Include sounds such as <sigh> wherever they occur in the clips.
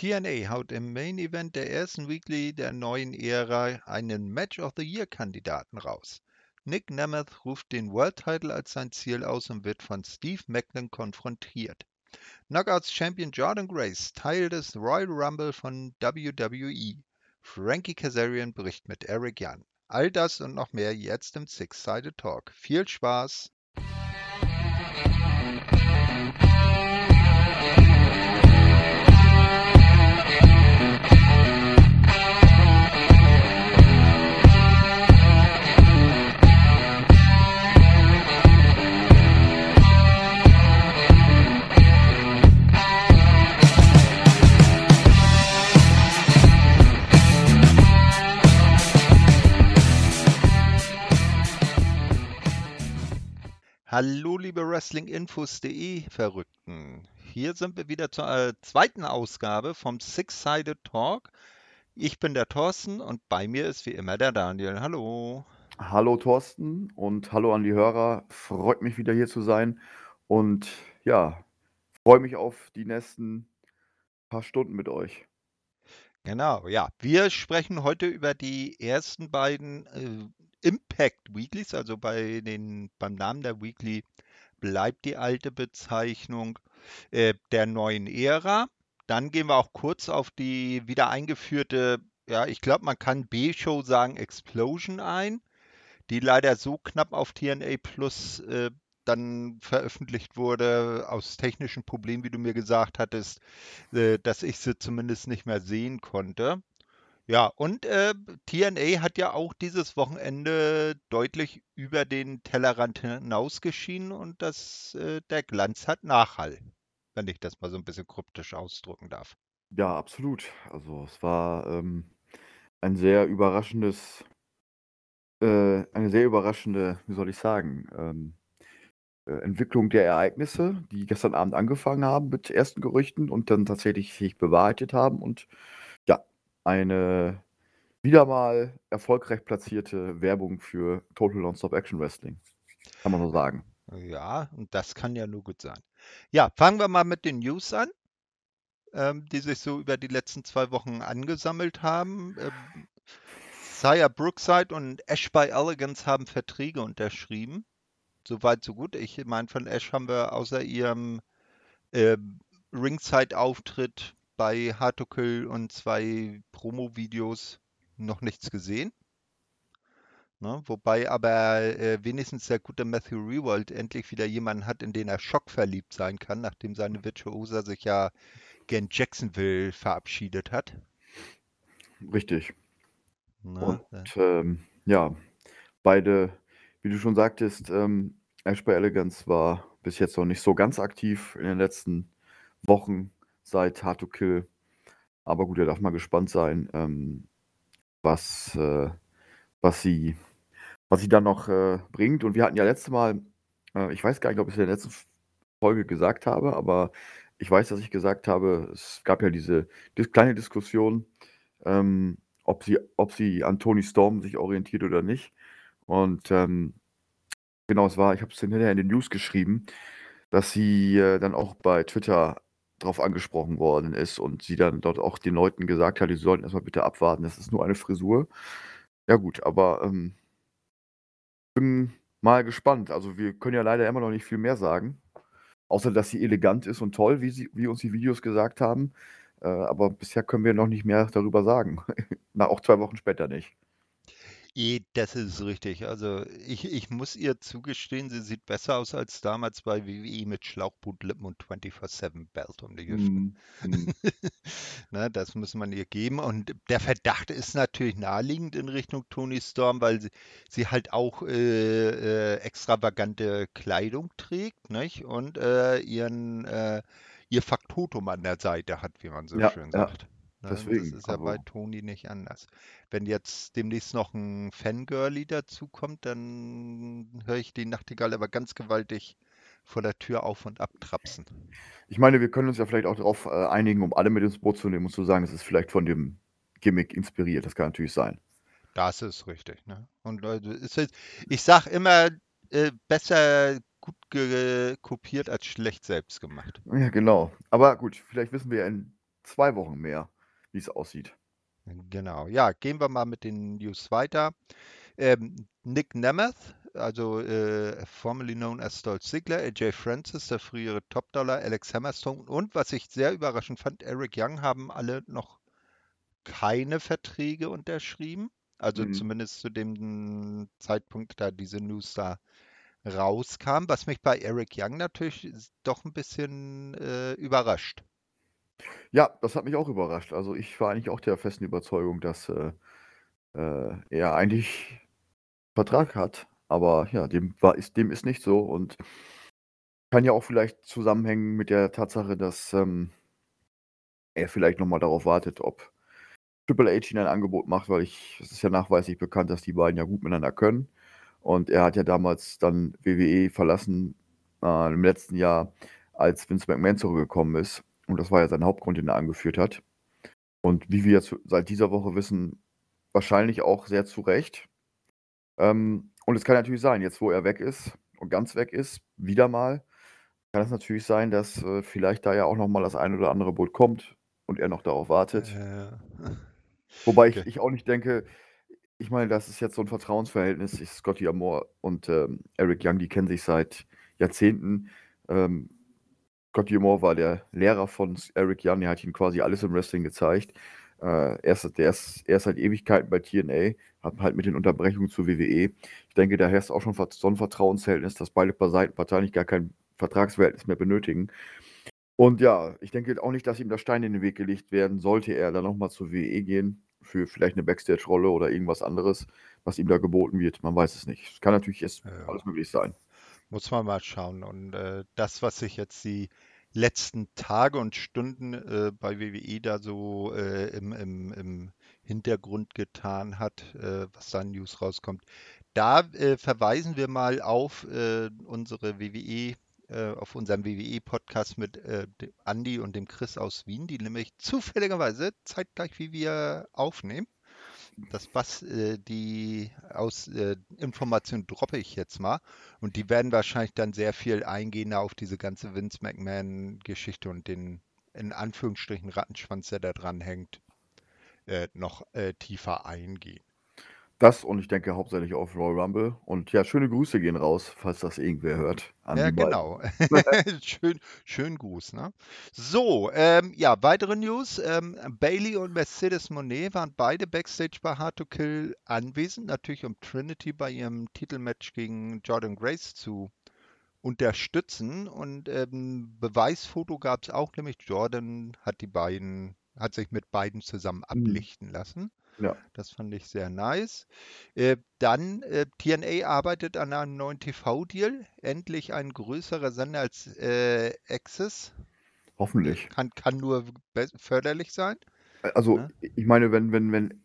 TNA haut im Main Event der ersten Weekly der neuen Ära einen Match of the Year Kandidaten raus. Nick Nemeth ruft den World Title als sein Ziel aus und wird von Steve Macklin konfrontiert. Knockouts Champion Jordan Grace, Teil des Royal Rumble von WWE. Frankie Kazarian bricht mit Eric Young. All das und noch mehr jetzt im Six-Sided Talk. Viel Spaß! Hallo, liebe Wrestlinginfos.de Verrückten. Hier sind wir wieder zur äh, zweiten Ausgabe vom Six-Sided Talk. Ich bin der Thorsten und bei mir ist wie immer der Daniel. Hallo. Hallo Thorsten und hallo an die Hörer. Freut mich wieder hier zu sein und ja, freue mich auf die nächsten paar Stunden mit euch. Genau, ja. Wir sprechen heute über die ersten beiden äh, Impact Weeklies, also bei den, beim Namen der Weekly bleibt die alte Bezeichnung äh, der neuen Ära. Dann gehen wir auch kurz auf die wieder eingeführte, ja, ich glaube, man kann B-Show sagen, Explosion ein, die leider so knapp auf TNA Plus äh, dann veröffentlicht wurde, aus technischen Problemen, wie du mir gesagt hattest, äh, dass ich sie zumindest nicht mehr sehen konnte. Ja, und äh, TNA hat ja auch dieses Wochenende deutlich über den Tellerrand hinaus geschienen und das, äh, der Glanz hat Nachhall, wenn ich das mal so ein bisschen kryptisch ausdrücken darf. Ja, absolut. Also es war ähm, ein sehr überraschendes, äh, eine sehr überraschende, wie soll ich sagen, ähm, äh, Entwicklung der Ereignisse, die gestern Abend angefangen haben mit ersten Gerüchten und dann tatsächlich sich bewahrheitet haben und eine wieder mal erfolgreich platzierte Werbung für Total Nonstop Action Wrestling. Kann man so sagen. Ja, und das kann ja nur gut sein. Ja, fangen wir mal mit den News an, ähm, die sich so über die letzten zwei Wochen angesammelt haben. Ähm, Sire Brookside und Ash by Elegance haben Verträge unterschrieben. Soweit, so gut. Ich meine, von Ash haben wir außer ihrem äh, Ringside-Auftritt bei Hard to Kill und zwei Promo-Videos noch nichts gesehen. Ne? Wobei aber äh, wenigstens der gute Matthew Rewald endlich wieder jemanden hat, in den er schockverliebt sein kann, nachdem seine Virtuosa sich ja gern Jacksonville verabschiedet hat. Richtig. Ne? Und ähm, ja, beide, wie du schon sagtest, ähm, Ash by Elegance war bis jetzt noch nicht so ganz aktiv in den letzten Wochen seit Hard to Kill. Aber gut, da darf man gespannt sein, ähm, was, äh, was, sie, was sie dann noch äh, bringt. Und wir hatten ja letztes Mal, äh, ich weiß gar nicht, ob ich es in der letzten Folge gesagt habe, aber ich weiß, dass ich gesagt habe, es gab ja diese dis kleine Diskussion, ähm, ob, sie, ob sie an Tony Storm sich orientiert oder nicht. Und ähm, genau, es war, ich habe es hinterher in den News geschrieben, dass sie äh, dann auch bei Twitter drauf angesprochen worden ist und sie dann dort auch den Leuten gesagt hat, die sollten erstmal bitte abwarten, das ist nur eine Frisur. Ja gut, aber ähm, bin mal gespannt. Also wir können ja leider immer noch nicht viel mehr sagen, außer dass sie elegant ist und toll, wie, sie, wie uns die Videos gesagt haben. Äh, aber bisher können wir noch nicht mehr darüber sagen. <laughs> Na, auch zwei Wochen später nicht. Eh, das ist richtig. Also ich, ich muss ihr zugestehen, sie sieht besser aus als damals bei WWE mit Schlauchbootlippen und 24-7-Belt um die Hüften. Mm. Na, <laughs> das muss man ihr geben. Und der Verdacht ist natürlich naheliegend in Richtung Tony Storm, weil sie, sie halt auch äh, äh, extravagante Kleidung trägt nicht? und äh, ihren, äh, ihr Faktotum an der Seite hat, wie man so ja, schön sagt. Ja. Ne? Deswegen, das ist ja bei Toni nicht anders. Wenn jetzt demnächst noch ein Fangirlie dazukommt, dann höre ich die Nachtigall aber ganz gewaltig vor der Tür auf und abtrapsen. Ich meine, wir können uns ja vielleicht auch darauf äh, einigen, um alle mit ins Boot zu nehmen und zu sagen, es ist vielleicht von dem Gimmick inspiriert. Das kann natürlich sein. Das ist richtig. Ne? Und Leute, ist, ich sage immer, äh, besser gut kopiert als schlecht selbst gemacht. Ja, genau. Aber gut, vielleicht wissen wir ja in zwei Wochen mehr, wie es aussieht. Genau. Ja, gehen wir mal mit den News weiter. Ähm, Nick Nemeth, also äh, formerly known as Stolz Ziggler, AJ Francis, der frühere Top-Dollar, Alex Hammerstone und was ich sehr überraschend fand, Eric Young haben alle noch keine Verträge unterschrieben. Also mhm. zumindest zu dem Zeitpunkt, da diese News da rauskam, was mich bei Eric Young natürlich doch ein bisschen äh, überrascht. Ja, das hat mich auch überrascht. Also ich war eigentlich auch der festen Überzeugung, dass äh, äh, er eigentlich Vertrag hat. Aber ja, dem, war, ist, dem ist nicht so und kann ja auch vielleicht zusammenhängen mit der Tatsache, dass ähm, er vielleicht nochmal darauf wartet, ob Triple H ihn ein Angebot macht, weil ich, es ist ja nachweislich bekannt, dass die beiden ja gut miteinander können. Und er hat ja damals dann WWE verlassen äh, im letzten Jahr, als Vince McMahon zurückgekommen ist. Und das war ja sein Hauptgrund, den er angeführt hat. Und wie wir jetzt seit dieser Woche wissen, wahrscheinlich auch sehr zu Recht. Ähm, und es kann natürlich sein, jetzt wo er weg ist und ganz weg ist, wieder mal, kann es natürlich sein, dass äh, vielleicht da ja auch nochmal das ein oder andere Boot kommt und er noch darauf wartet. Äh. <laughs> Wobei ich, ich auch nicht denke, ich meine, das ist jetzt so ein Vertrauensverhältnis. Ich, Scotty Amore und ähm, Eric Young, die kennen sich seit Jahrzehnten. Ähm, Scotty Amore war der Lehrer von Eric Young, er hat ihm quasi alles im Wrestling gezeigt. Äh, er, ist, der ist, er ist seit Ewigkeiten bei TNA, hat halt mit den Unterbrechungen zur WWE. Ich denke, daher ist auch schon so ein Vertrauensverhältnis, dass beide Seiten wahrscheinlich gar kein Vertragsverhältnis mehr benötigen. Und ja, ich denke auch nicht, dass ihm der Stein in den Weg gelegt werden sollte, er dann nochmal zur WWE gehen für vielleicht eine Backstage-Rolle oder irgendwas anderes, was ihm da geboten wird. Man weiß es nicht. Es kann natürlich erst ja. alles möglich sein. Muss man mal schauen. Und äh, das, was sich jetzt die letzten Tage und Stunden äh, bei WWE da so äh, im, im, im, Hintergrund getan hat, äh, was da in News rauskommt, da äh, verweisen wir mal auf äh, unsere WWE auf unserem WWE-Podcast mit äh, Andy und dem Chris aus Wien, die nämlich zufälligerweise zeitgleich wie wir aufnehmen. Das was äh, die aus äh, Information droppe ich jetzt mal und die werden wahrscheinlich dann sehr viel eingehender auf diese ganze Vince McMahon-Geschichte und den in Anführungsstrichen Rattenschwanz, der da dran hängt, äh, noch äh, tiefer eingehen. Das und ich denke hauptsächlich auf Royal Rumble. Und ja, schöne Grüße gehen raus, falls das irgendwer hört. ja, genau. <laughs> schön, schön Gruß, ne? So, ähm, ja, weitere News. Ähm, Bailey und Mercedes Monet waren beide Backstage bei Hard to Kill anwesend, natürlich um Trinity bei ihrem Titelmatch gegen Jordan Grace zu unterstützen. Und ähm, Beweisfoto gab es auch, nämlich Jordan hat die beiden, hat sich mit beiden zusammen mhm. ablichten lassen. Ja. Das fand ich sehr nice. Äh, dann, äh, TNA arbeitet an einem neuen TV-Deal. Endlich ein größerer Sender als äh, Access. Hoffentlich. Kann, kann nur förderlich sein. Also, ja? Ne? ich meine, wenn, wenn, wenn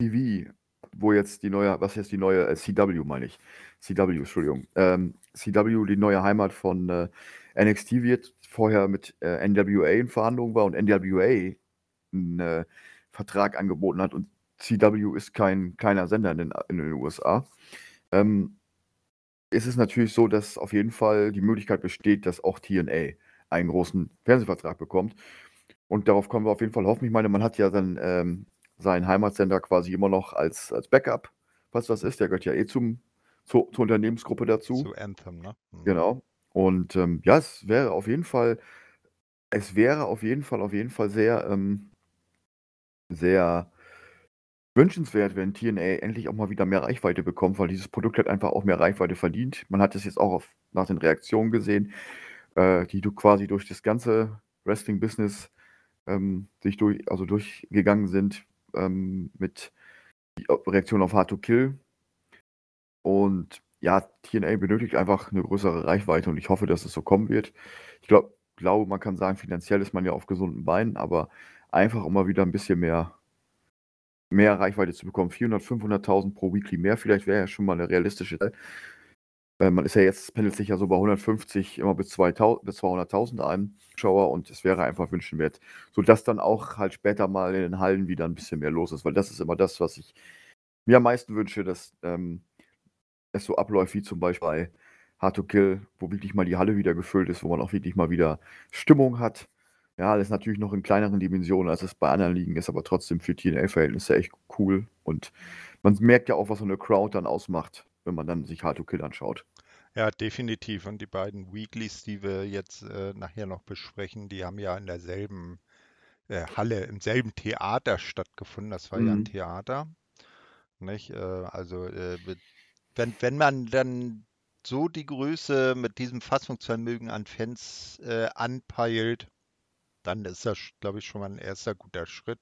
TV, wo jetzt die neue, was jetzt die neue, äh, CW meine ich, CW, Entschuldigung, ähm, CW die neue Heimat von äh, NXT wird, vorher mit äh, NWA in Verhandlungen war und NWA ein äh, Vertrag angeboten hat und CW ist kein kleiner Sender in den, in den USA, ähm, ist es natürlich so, dass auf jeden Fall die Möglichkeit besteht, dass auch TNA einen großen Fernsehvertrag bekommt. Und darauf können wir auf jeden Fall hoffen. Ich meine, man hat ja dann ähm, seinen Heimatsender quasi immer noch als, als Backup, was das ist. Der gehört ja eh zum, zu, zur Unternehmensgruppe dazu. Zu Anthem, ne? Mhm. Genau. Und ähm, ja, es wäre auf jeden Fall, es wäre auf jeden Fall, auf jeden Fall sehr ähm, sehr wünschenswert, wenn TNA endlich auch mal wieder mehr Reichweite bekommt, weil dieses Produkt hat einfach auch mehr Reichweite verdient. Man hat es jetzt auch auf, nach den Reaktionen gesehen, äh, die du quasi durch das ganze Wrestling-Business ähm, sich durch, also durchgegangen sind ähm, mit Reaktion auf Hard to Kill. Und ja, TNA benötigt einfach eine größere Reichweite und ich hoffe, dass es so kommen wird. Ich glaube, glaube, man kann sagen, finanziell ist man ja auf gesunden Beinen, aber einfach mal wieder ein bisschen mehr mehr Reichweite zu bekommen. 400, 500.000 pro Weekly mehr vielleicht wäre ja schon mal eine realistische Zahl. Äh, man ist ja jetzt, pendelt sich ja so bei 150 immer bis, bis 200.000 ein Schauer und es wäre einfach wünschenswert, sodass dann auch halt später mal in den Hallen wieder ein bisschen mehr los ist, weil das ist immer das, was ich mir am meisten wünsche, dass ähm, es so abläuft wie zum Beispiel bei Hard to Kill, wo wirklich mal die Halle wieder gefüllt ist, wo man auch wirklich mal wieder Stimmung hat Ja, das ist natürlich noch in kleineren Dimensionen, als es bei anderen Ligen ist, aber trotzdem für TNA-Verhältnisse echt cool. Und man merkt ja auch, was so eine Crowd dann ausmacht, wenn man dann sich Hard to Kill anschaut. Ja, definitiv. Und die beiden Weeklies, die wir jetzt äh, nachher noch besprechen, die haben ja in derselben äh, Halle, im selben Theater stattgefunden. Das war ja ein Mhm. Theater. Nicht? Äh, also äh, wenn, wenn man dann so die Größe mit diesem Fassungsvermögen an Fans äh, anpeilt, dann ist das, glaube ich, schon mal ein erster guter Schritt.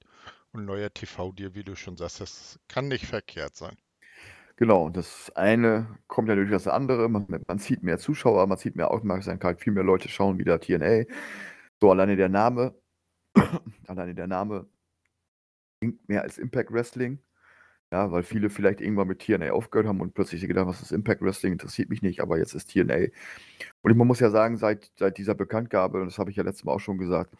Und neuer TV-Deal, wie du schon sagst, das kann nicht verkehrt sein. Genau, und das eine kommt ja durch das andere. Man, man zieht mehr Zuschauer, man zieht mehr Aufmerksamkeit, viel mehr Leute schauen wieder TNA. So alleine der Name, <clears throat> alleine der Name klingt mehr als Impact Wrestling. Ja, weil viele vielleicht irgendwann mit TNA aufgehört haben und plötzlich gedacht, was ist Impact Wrestling, interessiert mich nicht, aber jetzt ist TNA. Und man muss ja sagen, seit, seit dieser Bekanntgabe, und das habe ich ja letztes Mal auch schon gesagt,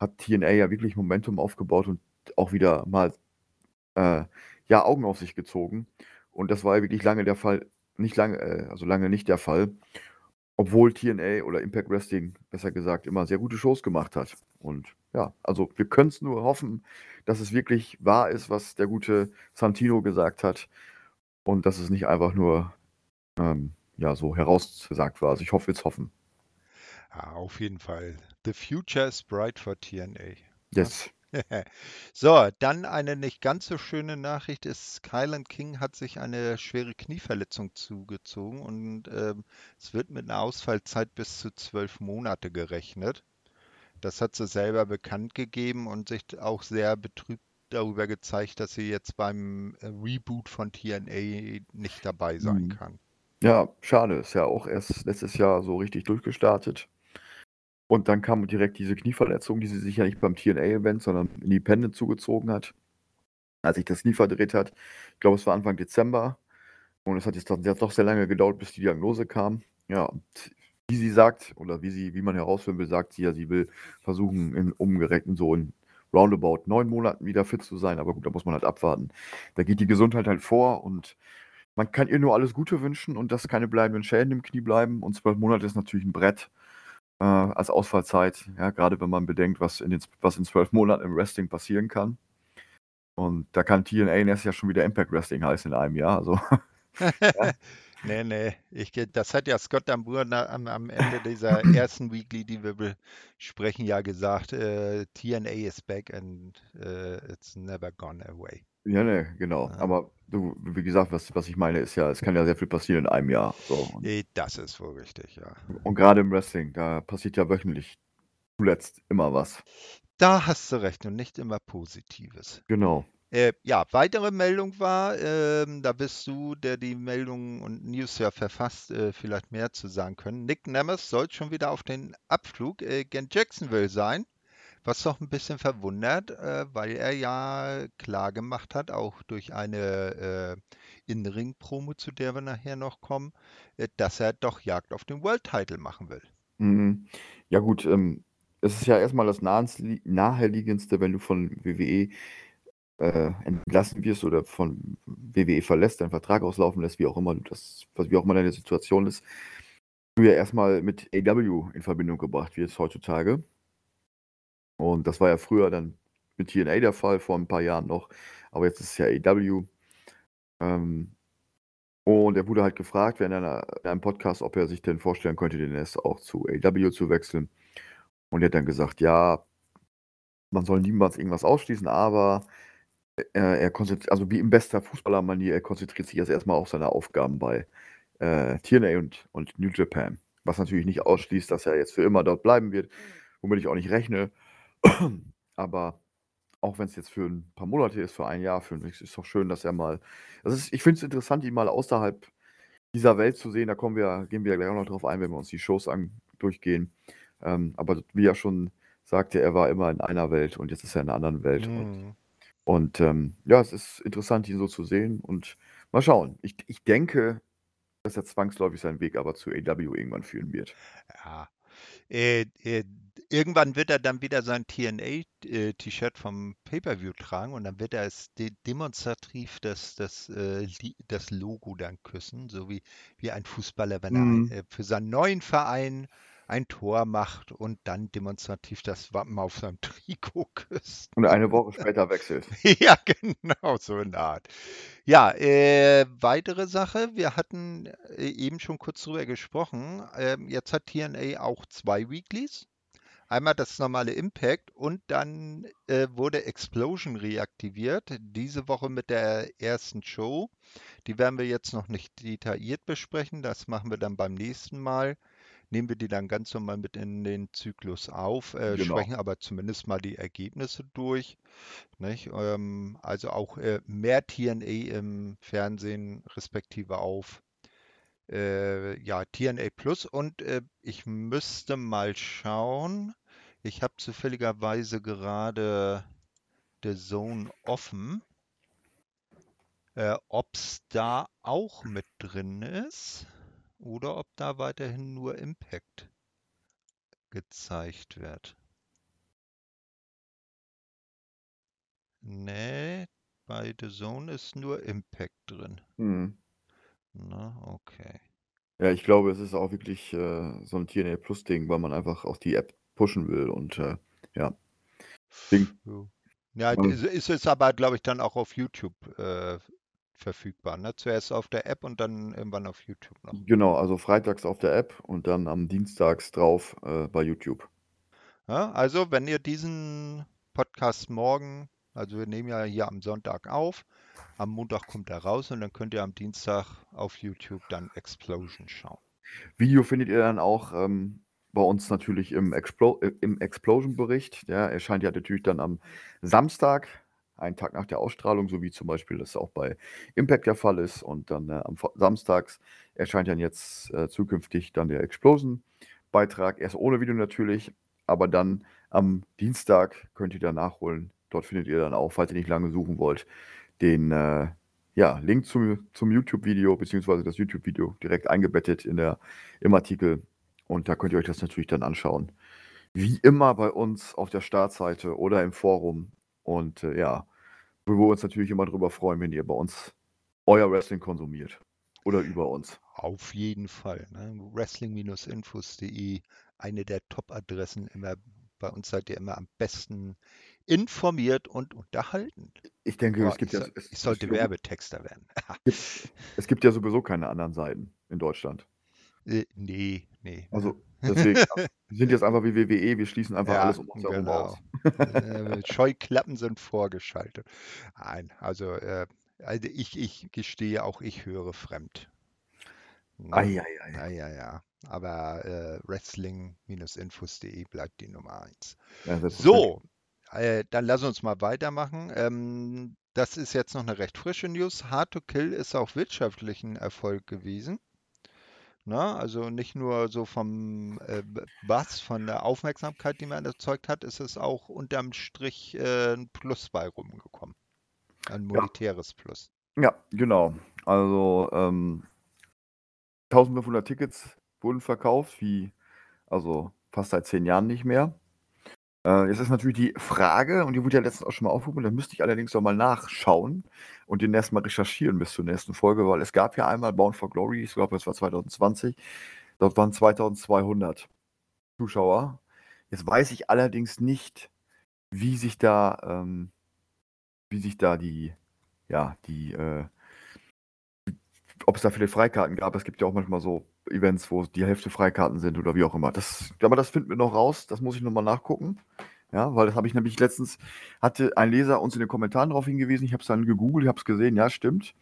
hat TNA ja wirklich Momentum aufgebaut und auch wieder mal äh, ja, Augen auf sich gezogen. Und das war ja wirklich lange der Fall, nicht lange, äh, also lange nicht der Fall, obwohl TNA oder Impact Wrestling, besser gesagt, immer sehr gute Shows gemacht hat. Und ja, also wir können es nur hoffen, dass es wirklich wahr ist, was der gute Santino gesagt hat und dass es nicht einfach nur ähm, ja, so herausgesagt war. Also ich hoffe, wir es hoffen. Ja, auf jeden Fall. The future is bright for TNA. Yes. <laughs> so, dann eine nicht ganz so schöne Nachricht ist, Kylan King hat sich eine schwere Knieverletzung zugezogen und ähm, es wird mit einer Ausfallzeit bis zu zwölf Monate gerechnet. Das hat sie selber bekannt gegeben und sich auch sehr betrübt darüber gezeigt, dass sie jetzt beim äh, Reboot von TNA nicht dabei sein Mhm. kann. Ja, schade. Ist ja auch erst letztes Jahr so richtig durchgestartet. Und dann kam direkt diese Knieverletzung, die sie sich ja nicht beim TNA-Event, sondern Independent zugezogen hat. Als sich das Knie verdreht hat. Ich glaube, es war Anfang Dezember. Und es hat jetzt doch sehr lange gedauert, bis die Diagnose kam. Ja, wie sie sagt, oder wie sie, wie man herausfinden will, sagt sie ja, sie will versuchen, in umgerechnet so in roundabout neun Monaten wieder fit zu sein. Aber gut, da muss man halt abwarten. Da geht die Gesundheit halt vor und man kann ihr nur alles Gute wünschen und dass keine bleibenden Schäden im Knie bleiben. Und zwölf Monate ist natürlich ein Brett äh, als Ausfallzeit. Ja, gerade wenn man bedenkt, was in, den, was in zwölf Monaten im Wrestling passieren kann. Und da kann TNA nächstes Jahr schon wieder Impact Wrestling heißen in einem Jahr. Also, <laughs> ja. <laughs> nee, nee. Ich, das hat ja Scott Dambour am, am Ende dieser <clears throat> ersten Weekly, die wir besprechen, ja gesagt, äh, TNA is back and uh, it's never gone away. Ja, ne, genau. Ja. Aber du, wie gesagt, was, was ich meine, ist ja, es kann ja sehr viel passieren in einem Jahr. So. Das ist wohl richtig, ja. Und gerade im Wrestling, da passiert ja wöchentlich zuletzt immer was. Da hast du recht und nicht immer Positives. Genau. Äh, ja, weitere Meldung war, äh, da bist du, der die Meldungen und News ja verfasst, äh, vielleicht mehr zu sagen können. Nick Nemeth soll schon wieder auf den Abflug äh, gen Jacksonville sein, was doch ein bisschen verwundert, äh, weil er ja klar gemacht hat, auch durch eine äh, In-Ring-Promo, zu der wir nachher noch kommen, äh, dass er doch Jagd auf den World Title machen will. Mhm. Ja gut, ähm, es ist ja erstmal das naheliegendste, wenn du von WWE äh, entlassen wirst oder von WWE verlässt, deinen Vertrag auslaufen lässt, wie auch immer das, wie auch immer deine Situation ist, du ja erstmal mit AW in Verbindung gebracht wirst heutzutage. Und das war ja früher dann mit TNA der Fall, vor ein paar Jahren noch, aber jetzt ist es ja AW. Ähm, und er wurde halt gefragt während einer, in einem Podcast, ob er sich denn vorstellen könnte, den S auch zu AW zu wechseln. Und er hat dann gesagt, ja, man soll niemals irgendwas ausschließen, aber er, er konzentriert, also wie im bester Fußballermanier, er konzentriert sich jetzt erstmal auf seine Aufgaben bei äh, TNA und, und New Japan. Was natürlich nicht ausschließt, dass er jetzt für immer dort bleiben wird, womit ich auch nicht rechne. Aber auch wenn es jetzt für ein paar Monate ist, für ein Jahr, für ist es doch schön, dass er mal. Also ist, ich finde es interessant, ihn mal außerhalb dieser Welt zu sehen. Da kommen wir, gehen wir gleich auch noch drauf ein, wenn wir uns die Shows an, durchgehen. Ähm, aber wie er schon sagte, er war immer in einer Welt und jetzt ist er in einer anderen Welt. Mhm. Und, und ähm, ja, es ist interessant, ihn so zu sehen. Und mal schauen. Ich, ich denke, dass er zwangsläufig seinen Weg aber zu AW irgendwann führen wird. Ja. Äh, äh, irgendwann wird er dann wieder sein TNA-T-Shirt vom Pay-Per-View tragen und dann wird er es de demonstrativ das, das, äh, das Logo dann küssen, so wie, wie ein Fußballer, wenn Mhm. er äh, für seinen neuen Verein ein Tor macht und dann demonstrativ das Wappen auf seinem <laughs> Trikot küsst. Und eine Woche später wechselt. <laughs> ja, genau, so eine Art. Ja, äh, weitere Sache, wir hatten äh, eben schon kurz drüber gesprochen. Ähm, jetzt hat TNA auch zwei Weeklies. Einmal das normale Impact und dann äh, wurde Explosion reaktiviert. Diese Woche mit der ersten Show. Die werden wir jetzt noch nicht detailliert besprechen. Das machen wir dann beim nächsten Mal. Nehmen wir die dann ganz normal mit in den Zyklus auf, äh, Genau. sprechen aber zumindest mal die Ergebnisse durch. Ähm, also auch äh, mehr TNA im Fernsehen, respektive auf äh, ja, TNA Plus. Und äh, ich müsste mal schauen. Ich habe zufälligerweise gerade The Zone offen. Äh, ob es da auch mit drin ist oder ob da weiterhin nur Impact gezeigt wird. Nee, bei The Zone ist nur Impact drin. Mhm. Na, okay. Ja, ich glaube, es ist auch wirklich äh, so ein TNA Plus Ding, weil man einfach auch die App pushen will und äh, ja. Ding. Ja, ist, ist es aber, glaube ich, dann auch auf YouTube äh, verfügbar. Ne? Zuerst auf der App und dann irgendwann auf YouTube noch. Genau, also freitags auf der App und dann am Dienstags drauf äh, bei YouTube. Ja, also, wenn ihr diesen Podcast morgen, also wir nehmen ja hier am Sonntag auf, am Montag kommt er raus und dann könnt ihr am Dienstag auf YouTube dann Explosion schauen. Video findet ihr dann auch ähm, bei uns natürlich im, Explo äh, im Explosion-Bericht. Der erscheint ja natürlich dann am Samstag, einen Tag nach der Ausstrahlung, so wie zum Beispiel das auch bei Impact der Fall ist. Und dann äh, am Samstags erscheint dann jetzt äh, zukünftig dann der Explosion-Beitrag. Erst ohne Video natürlich, aber dann am Dienstag könnt ihr dann nachholen. Dort findet ihr dann auch, falls ihr nicht lange suchen wollt, den äh, ja, Link zum, zum YouTube-Video, beziehungsweise das YouTube-Video direkt eingebettet in der, im Artikel. Und da könnt ihr euch das natürlich dann anschauen. Wie immer bei uns auf der Startseite oder im Forum. Und äh, ja, wo wir uns natürlich immer darüber freuen, wenn ihr bei uns euer Wrestling konsumiert. Oder über uns. Auf jeden Fall. Ne? Wrestling-infos.de, eine der Top-Adressen. Immer bei uns seid ihr immer am besten informiert und unterhalten. Ich denke, Boah, es gibt ich, ja. soll, Es, ich sollte es, Werbetexter werden. <laughs> es gibt ja sowieso keine anderen Seiten in Deutschland. Äh, nee, nee. Also <laughs> deswegen, wir sind jetzt einfach wie WWE, wir schließen einfach Ja, alles um uns herum genau. aus. Äh, Scheuklappen sind vorgeschaltet. Nein, also, äh, also ich, ich gestehe auch, ich höre fremd. Eieiei. Ja, ja, ja. Aber äh, Wrestling-infos.de bleibt die Nummer eins. Ja, selbstverständlich. So, äh, dann lass uns mal weitermachen. Ähm, das ist jetzt noch eine recht frische News. Hard to Kill ist auch wirtschaftlich ein Erfolg gewesen. Na, also nicht nur so vom äh, was, von der Aufmerksamkeit, die man erzeugt hat, ist es auch unterm Strich äh, ein Plus bei rumgekommen. Ein monetäres Plus. Ja, genau. Also ähm, 1500 Tickets wurden verkauft, wie also fast seit zehn Jahren nicht mehr. Äh, jetzt ist natürlich die Frage, und die wurde ja letztens auch schon mal aufgerufen, da müsste ich allerdings noch mal nachschauen und den erstmal recherchieren bis zur nächsten Folge, weil es gab ja einmal Bound for Glory, ich glaube, das war 2020, dort waren 2200 Zuschauer. Jetzt weiß ich allerdings nicht, wie sich da, ähm, wie sich da die, ja, die, äh, ob es da viele Freikarten gab. Es gibt ja auch manchmal so Events, wo die Hälfte Freikarten sind oder wie auch immer. Das, aber das finden wir noch raus. Das muss ich nochmal nachgucken. Ja, weil das habe ich nämlich letztens, hatte ein Leser uns in den Kommentaren darauf hingewiesen. Ich habe es dann gegoogelt, ich habe es gesehen, ja, stimmt.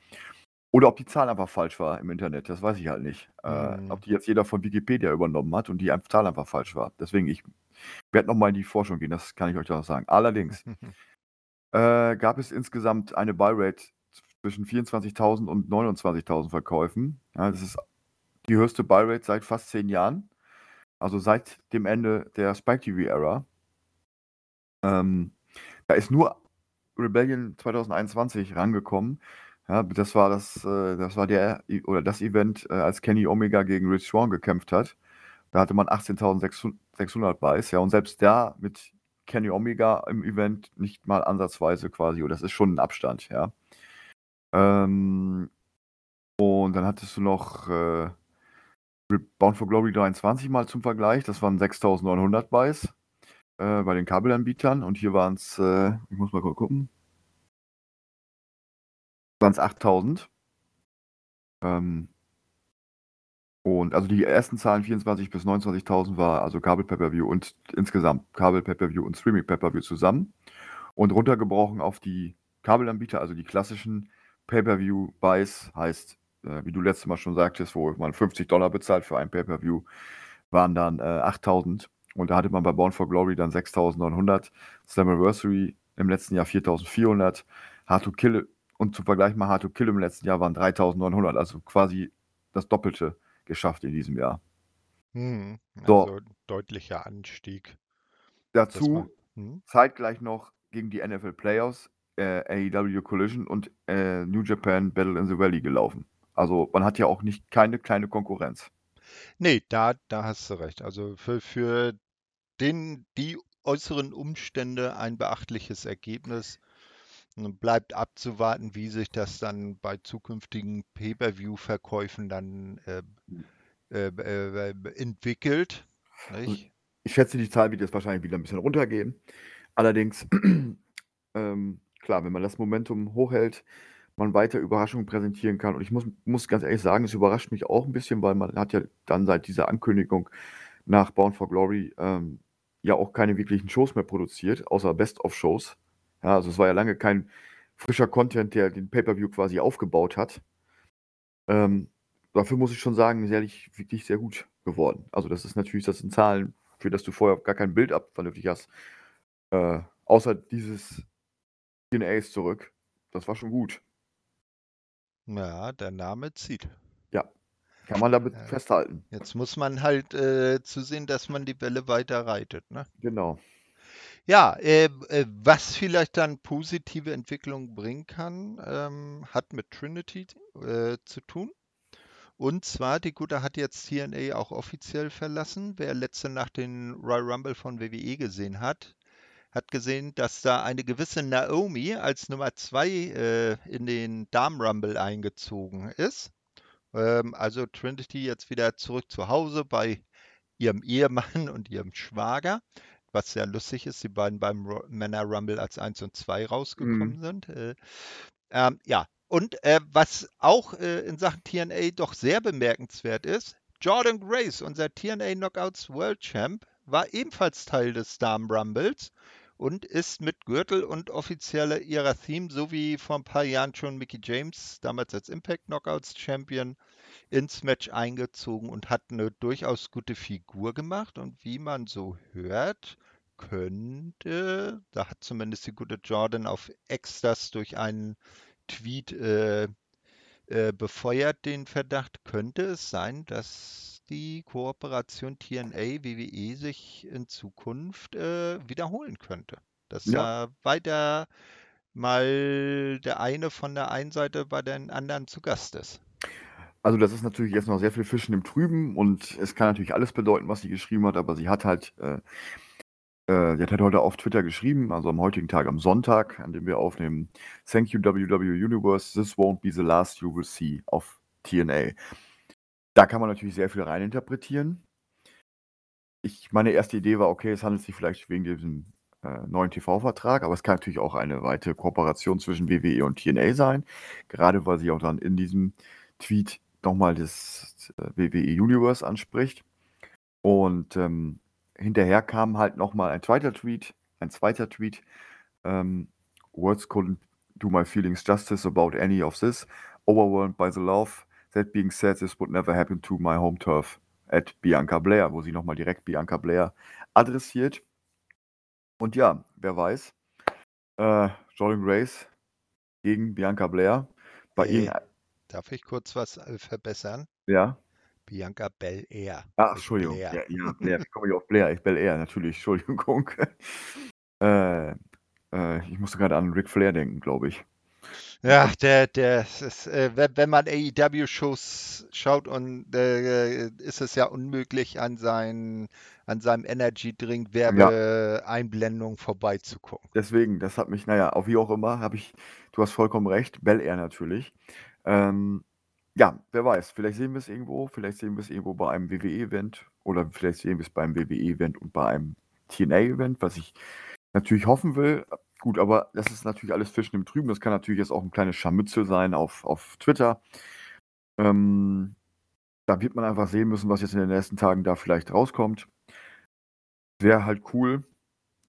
Oder ob die Zahl einfach falsch war im Internet, das weiß ich halt nicht. Äh, Hm. ob die jetzt jeder von Wikipedia übernommen hat und die Zahl einfach falsch war. Deswegen, ich werde nochmal in die Forschung gehen, das kann ich euch doch sagen. Allerdings <laughs> äh, gab es insgesamt eine Buy-Rate zwischen 24.000 und 29.000 Verkäufen. Ja, das ist die höchste Buy-Rate seit fast zehn Jahren. Also seit dem Ende der Spike TV-Ära. Ähm, da ist nur Rebellion 2021 rangekommen. Ja, das war das, äh, das war der oder das Event, äh, als Kenny Omega gegen Rich Swan gekämpft hat. Da hatte man 18.600 Buys, ja, und selbst da mit Kenny Omega im Event nicht mal ansatzweise quasi, oder das ist schon ein Abstand, ja. Ähm, und dann hattest du noch äh, Bound for Glory 23 mal zum Vergleich, das waren 6900 Buys äh, bei den Kabelanbietern. Und hier waren es, äh, ich muss mal gucken, waren es 8000. Ähm, und also die ersten Zahlen 24 bis 29.000 war also Kabel Pay-Per-View und insgesamt Kabel Pay-Per-View und Streaming Pay-Per-View zusammen. Und runtergebrochen auf die Kabelanbieter, also die klassischen Pay-Per-View-Buys, heißt, äh, wie du letztes Mal schon sagtest, wo man 50 Dollar bezahlt für ein Pay-Per-View, waren dann äh, 8000 und da hatte man bei Born for Glory dann 6900, Slammiversary im letzten Jahr 4400, Hard to Kill und zum Vergleich mal Hard to Kill im letzten Jahr waren 3900, also quasi das Doppelte geschafft in diesem Jahr. Hm, also so. deutlicher Anstieg. Dazu hm? zeitgleich noch gegen die NFL Playoffs, äh, AEW Collision und äh, New Japan Battle in the Valley gelaufen. Also man hat ja auch nicht keine kleine Konkurrenz. Nee, da, da hast du recht. Also für, für den, die äußeren Umstände ein beachtliches Ergebnis. Bleibt abzuwarten, wie sich das dann bei zukünftigen Pay-per-view-Verkäufen dann äh, äh, äh, entwickelt. Nicht? Ich schätze, die Zahl wird jetzt wahrscheinlich wieder ein bisschen runtergehen. Allerdings, <clears throat> ähm, klar, wenn man das Momentum hochhält, man weiter Überraschungen präsentieren kann. Und ich muss, muss ganz ehrlich sagen, es überrascht mich auch ein bisschen, weil man hat ja dann seit dieser Ankündigung nach Bound for Glory ähm, ja auch keine wirklichen Shows mehr produziert, außer Best-of-Shows. Ja, also es war ja lange kein frischer Content, der den Pay-Per-View quasi aufgebaut hat. Ähm, dafür muss ich schon sagen, ist ehrlich wirklich sehr gut geworden. Also das ist natürlich, das sind Zahlen, für das du vorher gar kein Bild ab vernünftig hast. Äh, außer dieses DNAs zurück. Das war schon gut. Ja, der Name zieht. Ja, kann man damit äh, festhalten. Jetzt muss man halt äh, zusehen, dass man die Welle weiter reitet. Ne? Genau. Ja, äh, äh, was vielleicht dann positive Entwicklung bringen kann, ähm, hat mit Trinity äh, zu tun. Und zwar, die Gute hat jetzt TNA auch offiziell verlassen. Wer letzte Nacht den Royal Rumble von WWE gesehen hat, hat gesehen, dass da eine gewisse Naomi als Nummer 2 äh, in den Damen Rumble eingezogen ist. Ähm, also Trinity jetzt wieder zurück zu Hause bei ihrem Ehemann <laughs> und ihrem Schwager was sehr lustig ist, die beiden beim Männer Rumble als 1 und 2 rausgekommen mhm. sind. Äh, ähm, ja, und äh, was auch äh, in Sachen TNA doch sehr bemerkenswert ist, Jordan Grace, unser TNA Knockouts World Champ, war ebenfalls Teil des Damen Rumbles und ist mit Gürtel und offizieller ihrer Theme, so wie vor ein paar Jahren schon Mickey James, damals als Impact Knockouts Champion, ins Match eingezogen und hat eine durchaus gute Figur gemacht. Und wie man so hört, könnte, da hat zumindest die gute Jordan auf Extras durch einen Tweet äh, äh, befeuert den Verdacht, könnte es sein, dass die Kooperation TNA WWE sich in Zukunft äh, wiederholen könnte. Dass ja. da weiter mal der eine von der einen Seite bei den anderen zu Gast ist. Also das ist natürlich jetzt noch sehr viel Fischen im Trüben und es kann natürlich alles bedeuten, was sie geschrieben hat, aber sie hat halt äh, äh, sie hat halt heute auf Twitter geschrieben, also am heutigen Tag, am Sonntag, an dem wir aufnehmen: „Thank you WWE Universe, this won't be the last you will see“ auf TNA. Da kann man natürlich sehr viel reininterpretieren. Ich meine erste Idee war, okay, es handelt sich vielleicht wegen diesem, äh, neuen TV-Vertrag, aber es kann natürlich auch eine weitere Kooperation zwischen WWE und TNA sein, gerade weil sie auch dann in diesem Tweet nochmal das, äh, WWE Universe anspricht. Und, ähm hinterher kam halt nochmal ein zweiter Tweet, ein zweiter Tweet. Ähm, Words couldn't do my feelings justice about any of this. Overwhelmed by the love. That being said, this would never happen to my home turf at Bianca Blair, wo sie nochmal direkt Bianca Blair adressiert. Und ja, wer weiß, äh, Jordan Grace gegen Bianca Blair. Bei hey. Darf ich kurz was äh, verbessern? Ja. Bianca Belair. Ach, Entschuldigung. Blair. Ja, ja, Blair. Ich komme ich auf Blair. Ich Belair, natürlich. Entschuldigung. <laughs> äh, äh, ich musste gerade an Ric Flair denken, glaube ich. Ja, der, der, ist, äh, wenn, man AEW-Shows schaut und äh, ist es ja unmöglich, an, sein, an seinem Energy-Drink-Werbeeinblendung ja. vorbeizugucken. Deswegen, das hat mich, naja, auch wie auch immer, habe ich, du hast vollkommen recht, Bel Air natürlich. Ähm, ja, wer weiß, vielleicht sehen wir es irgendwo, vielleicht sehen wir es irgendwo bei einem WWE-Event oder vielleicht sehen wir es beim WWE-Event und bei einem TNA-Event, was ich natürlich hoffen will. Gut, aber das ist natürlich alles Fischen im Trüben. Das kann natürlich jetzt auch ein kleines Scharmützel sein auf, auf Twitter. Ähm, da wird man einfach sehen müssen, was jetzt in den nächsten Tagen da vielleicht rauskommt. Wäre halt cool.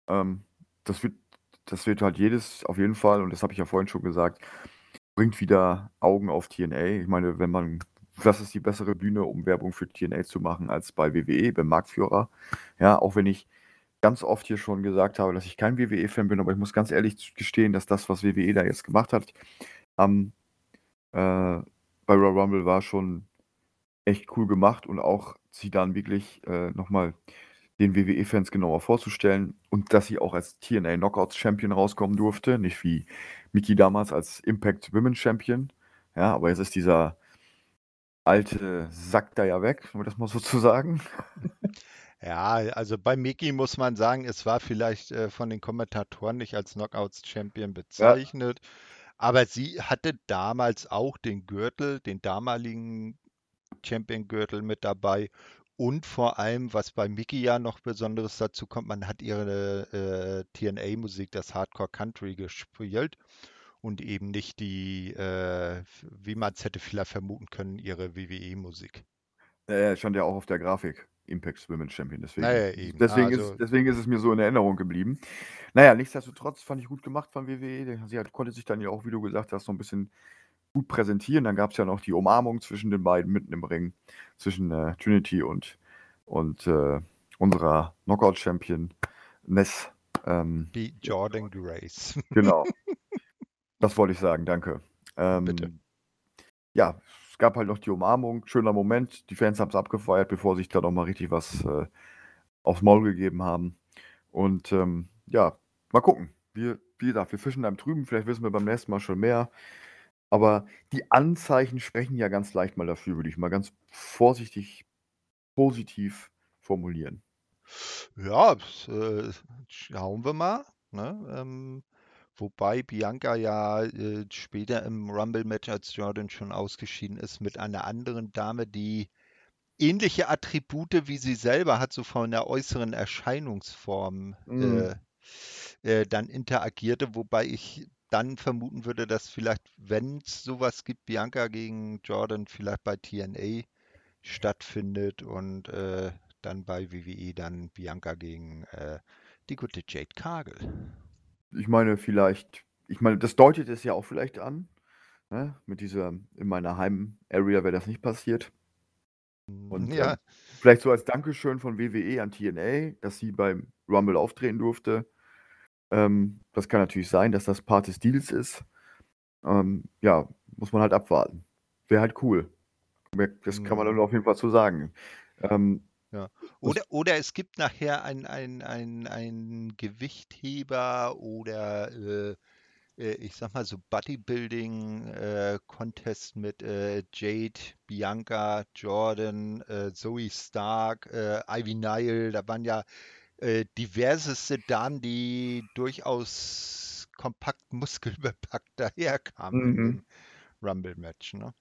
Ähm, das, wird, das wird halt jedes auf jeden Fall, und das habe ich ja vorhin schon gesagt, bringt wieder Augen auf TNA. Ich meine, wenn man, was ist die bessere Bühne, um Werbung für TNA zu machen, als bei WWE, beim Marktführer? Ja, auch wenn ich ganz oft hier schon gesagt habe, dass ich kein WWE-Fan bin, aber ich muss ganz ehrlich gestehen, dass das, was WWE da jetzt gemacht hat, am, äh, bei Royal Rumble war schon echt cool gemacht und auch sie dann wirklich äh, nochmal den WWE-Fans genauer vorzustellen und dass sie auch als TNA Knockouts Champion rauskommen durfte, nicht wie Miki damals als Impact Women Champion. Ja, aber jetzt ist dieser alte Sack da ja weg, um das mal so zu sagen. <laughs> Ja, also bei Miki muss man sagen, es war vielleicht äh, von den Kommentatoren nicht als Knockouts Champion bezeichnet, ja. aber sie hatte damals auch den Gürtel, den damaligen Champion-Gürtel mit dabei und vor allem, was bei Mickey ja noch Besonderes dazu kommt, man hat ihre äh, TNA-Musik, das Hardcore Country, gespielt und eben nicht die, äh, wie man es hätte vielleicht vermuten können, ihre WWE-Musik. Ja, stand ja auch auf der Grafik. Impact Women's Champion. Deswegen, naja, deswegen, also, ist, deswegen ist es mir so in Erinnerung geblieben. Naja, nichtsdestotrotz fand ich gut gemacht von WWE. Sie hat, konnte sich dann ja auch, wie du gesagt hast, so ein bisschen gut präsentieren. Dann gab es ja noch die Umarmung zwischen den beiden mitten im Ring, zwischen äh, Trinity und, und äh, unserer Knockout-Champion Ness. Ähm, Wie Jordan Grace. Genau. <laughs> das wollte ich sagen, danke. Ähm, Bitte. Ja, es gab halt noch die Umarmung, schöner Moment. Die Fans haben es abgefeiert, bevor sich da noch mal richtig was äh, aufs Maul gegeben haben. Und ähm, ja, mal gucken. Wir, wie gesagt, wir fischen da im Trüben. Vielleicht wissen wir beim nächsten Mal schon mehr. Aber die Anzeichen sprechen ja ganz leicht mal dafür, würde ich mal ganz vorsichtig positiv formulieren. Ja, äh, schauen wir mal. Ne? Ähm, wobei Bianca ja äh, später im Rumble-Match als Jordan schon ausgeschieden ist mit einer anderen Dame, die ähnliche Attribute wie sie selber hat, so von der äußeren Erscheinungsform mm. äh, äh, dann interagierte, wobei ich dann vermuten würde, dass vielleicht, wenn es sowas gibt, Bianca gegen Jordan vielleicht bei TNA stattfindet und äh, dann bei WWE dann Bianca gegen äh, die gute Jade Cargill. Ich meine, vielleicht, ich meine, das deutet es ja auch vielleicht an. Ne? Mit dieser, in meiner Heim-Area wäre das nicht passiert. Und ja. ähm, vielleicht so als Dankeschön von WWE an TNA, dass sie beim Rumble auftreten durfte. Ähm, das kann natürlich sein, dass das Part des Deals ist. Ähm, ja, muss man halt abwarten. Wäre halt cool. Das kann man dann mhm. auf jeden Fall so sagen. Ähm, ja. Oder, oder es gibt nachher ein, ein, ein, ein Gewichtheber oder äh, äh ich sag mal so Bodybuilding-Contest äh, mit äh, Jade, Bianca, Jordan, äh, Zoe Stark, Ivy Nile. Da waren ja diverseste Damen, die durchaus kompakt <laughs> muskelbepackt daherkamen mhm. im Rumble-Match. Ne?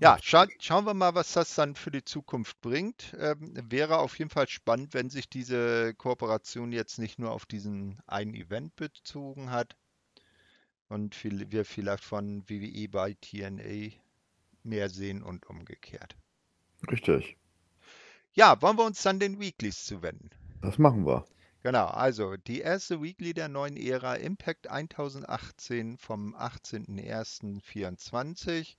Ja, scha schauen wir mal, was das dann für die Zukunft bringt. Ähm, wäre auf jeden Fall spannend, wenn sich diese Kooperation jetzt nicht nur auf diesen einen Event bezogen hat und viel, wir vielleicht von WWE bei TNA mehr sehen und umgekehrt. Richtig. Ja, wollen wir uns dann den Weeklies zuwenden? Das machen wir. Genau, also die erste Weekly der neuen Ära Impact 1018 vom 18.01.24.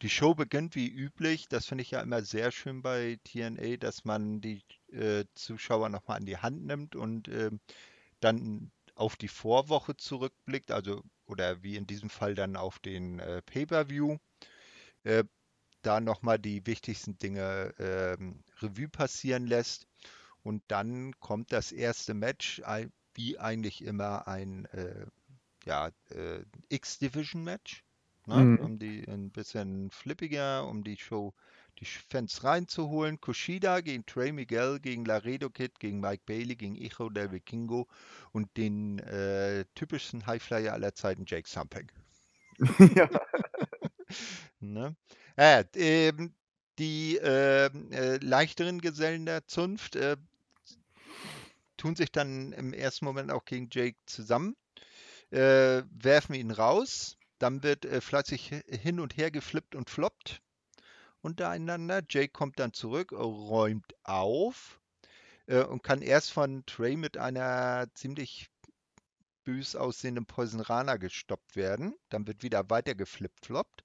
Die Show beginnt wie üblich. Das finde ich ja immer sehr schön bei TNA, dass man die äh, Zuschauer nochmal an die Hand nimmt und äh, dann auf die Vorwoche zurückblickt, also oder wie in diesem Fall dann auf den äh, Pay-per-View. Äh, da nochmal die wichtigsten Dinge ähm, Revue passieren lässt. Und dann kommt das erste Match, wie eigentlich immer ein äh, ja, äh, X-Division-Match. Ne? Mhm. Um die ein bisschen flippiger, um die Show, die Fans reinzuholen. Kushida gegen Trey Miguel, gegen Laredo Kid, gegen Mike Bailey, gegen Icho del Vikingo und den äh, typischsten Highflyer aller Zeiten, Jake Sumping. <laughs> ja. <laughs> ne? Äh, ähm, die äh, äh, leichteren Gesellen der Zunft äh, tun sich dann im ersten Moment auch gegen Jake zusammen, äh, werfen ihn raus. Dann wird äh, fleißig hin und her geflippt und floppt untereinander. Jake kommt dann zurück, räumt auf äh, und kann erst von Trey mit einer ziemlich bös aussehenden Poison Rana gestoppt werden. Dann wird wieder weiter geflippt-floppt.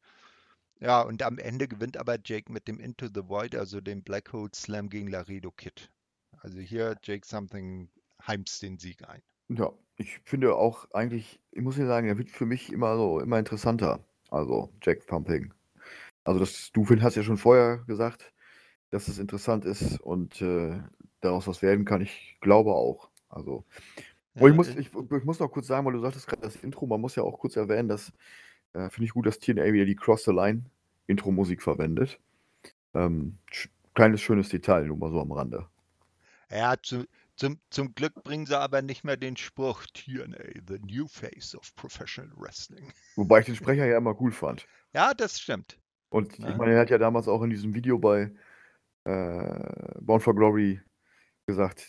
Ja, und am Ende gewinnt aber Jake mit dem Into the Void, also dem Black Hole Slam gegen Laredo Kid. Also hier Jake Something heimst den Sieg ein. Ja, ich finde auch eigentlich, ich muss ja sagen, er wird für mich immer so, immer interessanter. Also Jack Thumping. Also das, du hast ja schon vorher gesagt, dass es interessant ist und äh, daraus was werden kann. Ich glaube auch. Also, ja, ich, muss, äh ich, ich, muss noch kurz sagen, weil du sagtest gerade das Intro, man muss ja auch kurz erwähnen, dass äh, finde ich gut, dass TNA wieder die Cross the Line Intro-Musik verwendet. Ähm, kleines schönes Detail, nur mal so am Rande. Ja, zu, zum, zum Glück bringen sie aber nicht mehr den Spruch TNA, the new face of professional wrestling. Wobei ich den Sprecher ja immer cool fand. Ja, das stimmt. Und ja. ich meine, er hat ja damals auch in diesem Video bei äh, Born for Glory gesagt,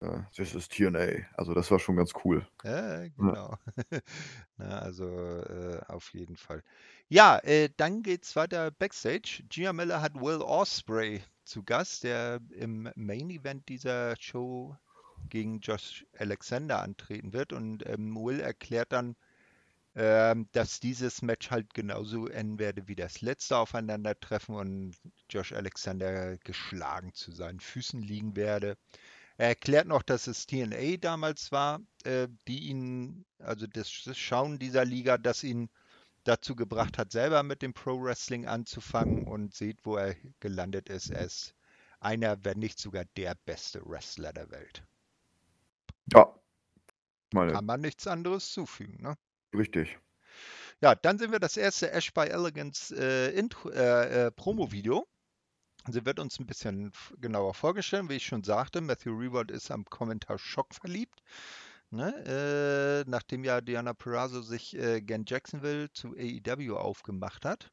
äh, das ist TNA. Also das war schon ganz cool. Ja, genau. Ja. <laughs> Na, also äh, auf jeden Fall. Ja, äh, dann geht's weiter backstage. Gia Miller hat Will Osprey zu Gast, der im Main Event dieser Show gegen Josh Alexander antreten wird. Und ähm, Will erklärt dann, ähm, dass dieses Match halt genauso enden werde wie das letzte Aufeinandertreffen und Josh Alexander geschlagen zu seinen Füßen liegen werde. Er erklärt noch, dass es TNA damals war, äh, die ihn, also das, Schauen dieser Liga, das ihn dazu gebracht hat, selber mit dem Pro Wrestling anzufangen und seht, wo er gelandet ist. Er ist einer, wenn nicht sogar der beste Wrestler der Welt. Ja. Meine. Kann man nichts anderes zufügen, ne? Richtig. Ja, dann sehen wir das erste Ash by Elegance äh, äh, äh, Promo-Video. Sie wird uns ein bisschen genauer vorgestellt. Wie ich schon sagte, Matthew Reward ist am Kommentar Schock verliebt. Ne? Äh, nachdem ja Diana Perazzo sich äh, gen Jacksonville zu AEW aufgemacht hat.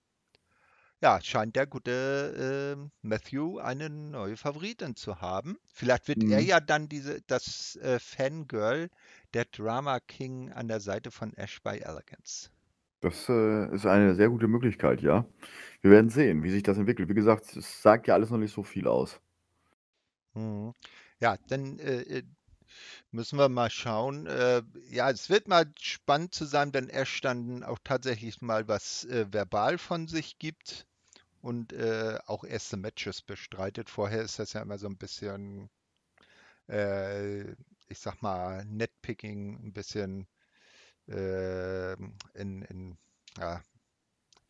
Ja, scheint der gute äh, Matthew eine neue Favoritin zu haben. Vielleicht wird mhm. er ja dann diese, das äh, Fangirl, der Drama King an der Seite von Ash by Elegance. Das äh, ist eine sehr gute Möglichkeit, ja. Wir werden sehen, wie sich das entwickelt. Wie gesagt, es sagt ja alles noch nicht so viel aus. Mhm. Ja, dann äh, äh, müssen wir mal schauen. Äh, ja, es wird mal spannend zu sein, wenn Ash dann auch tatsächlich mal was äh, verbal von sich gibt und äh, auch erste Matches bestreitet. Vorher ist das ja immer so ein bisschen, äh, ich sag mal, Netpicking, ein bisschen äh, in, in ja,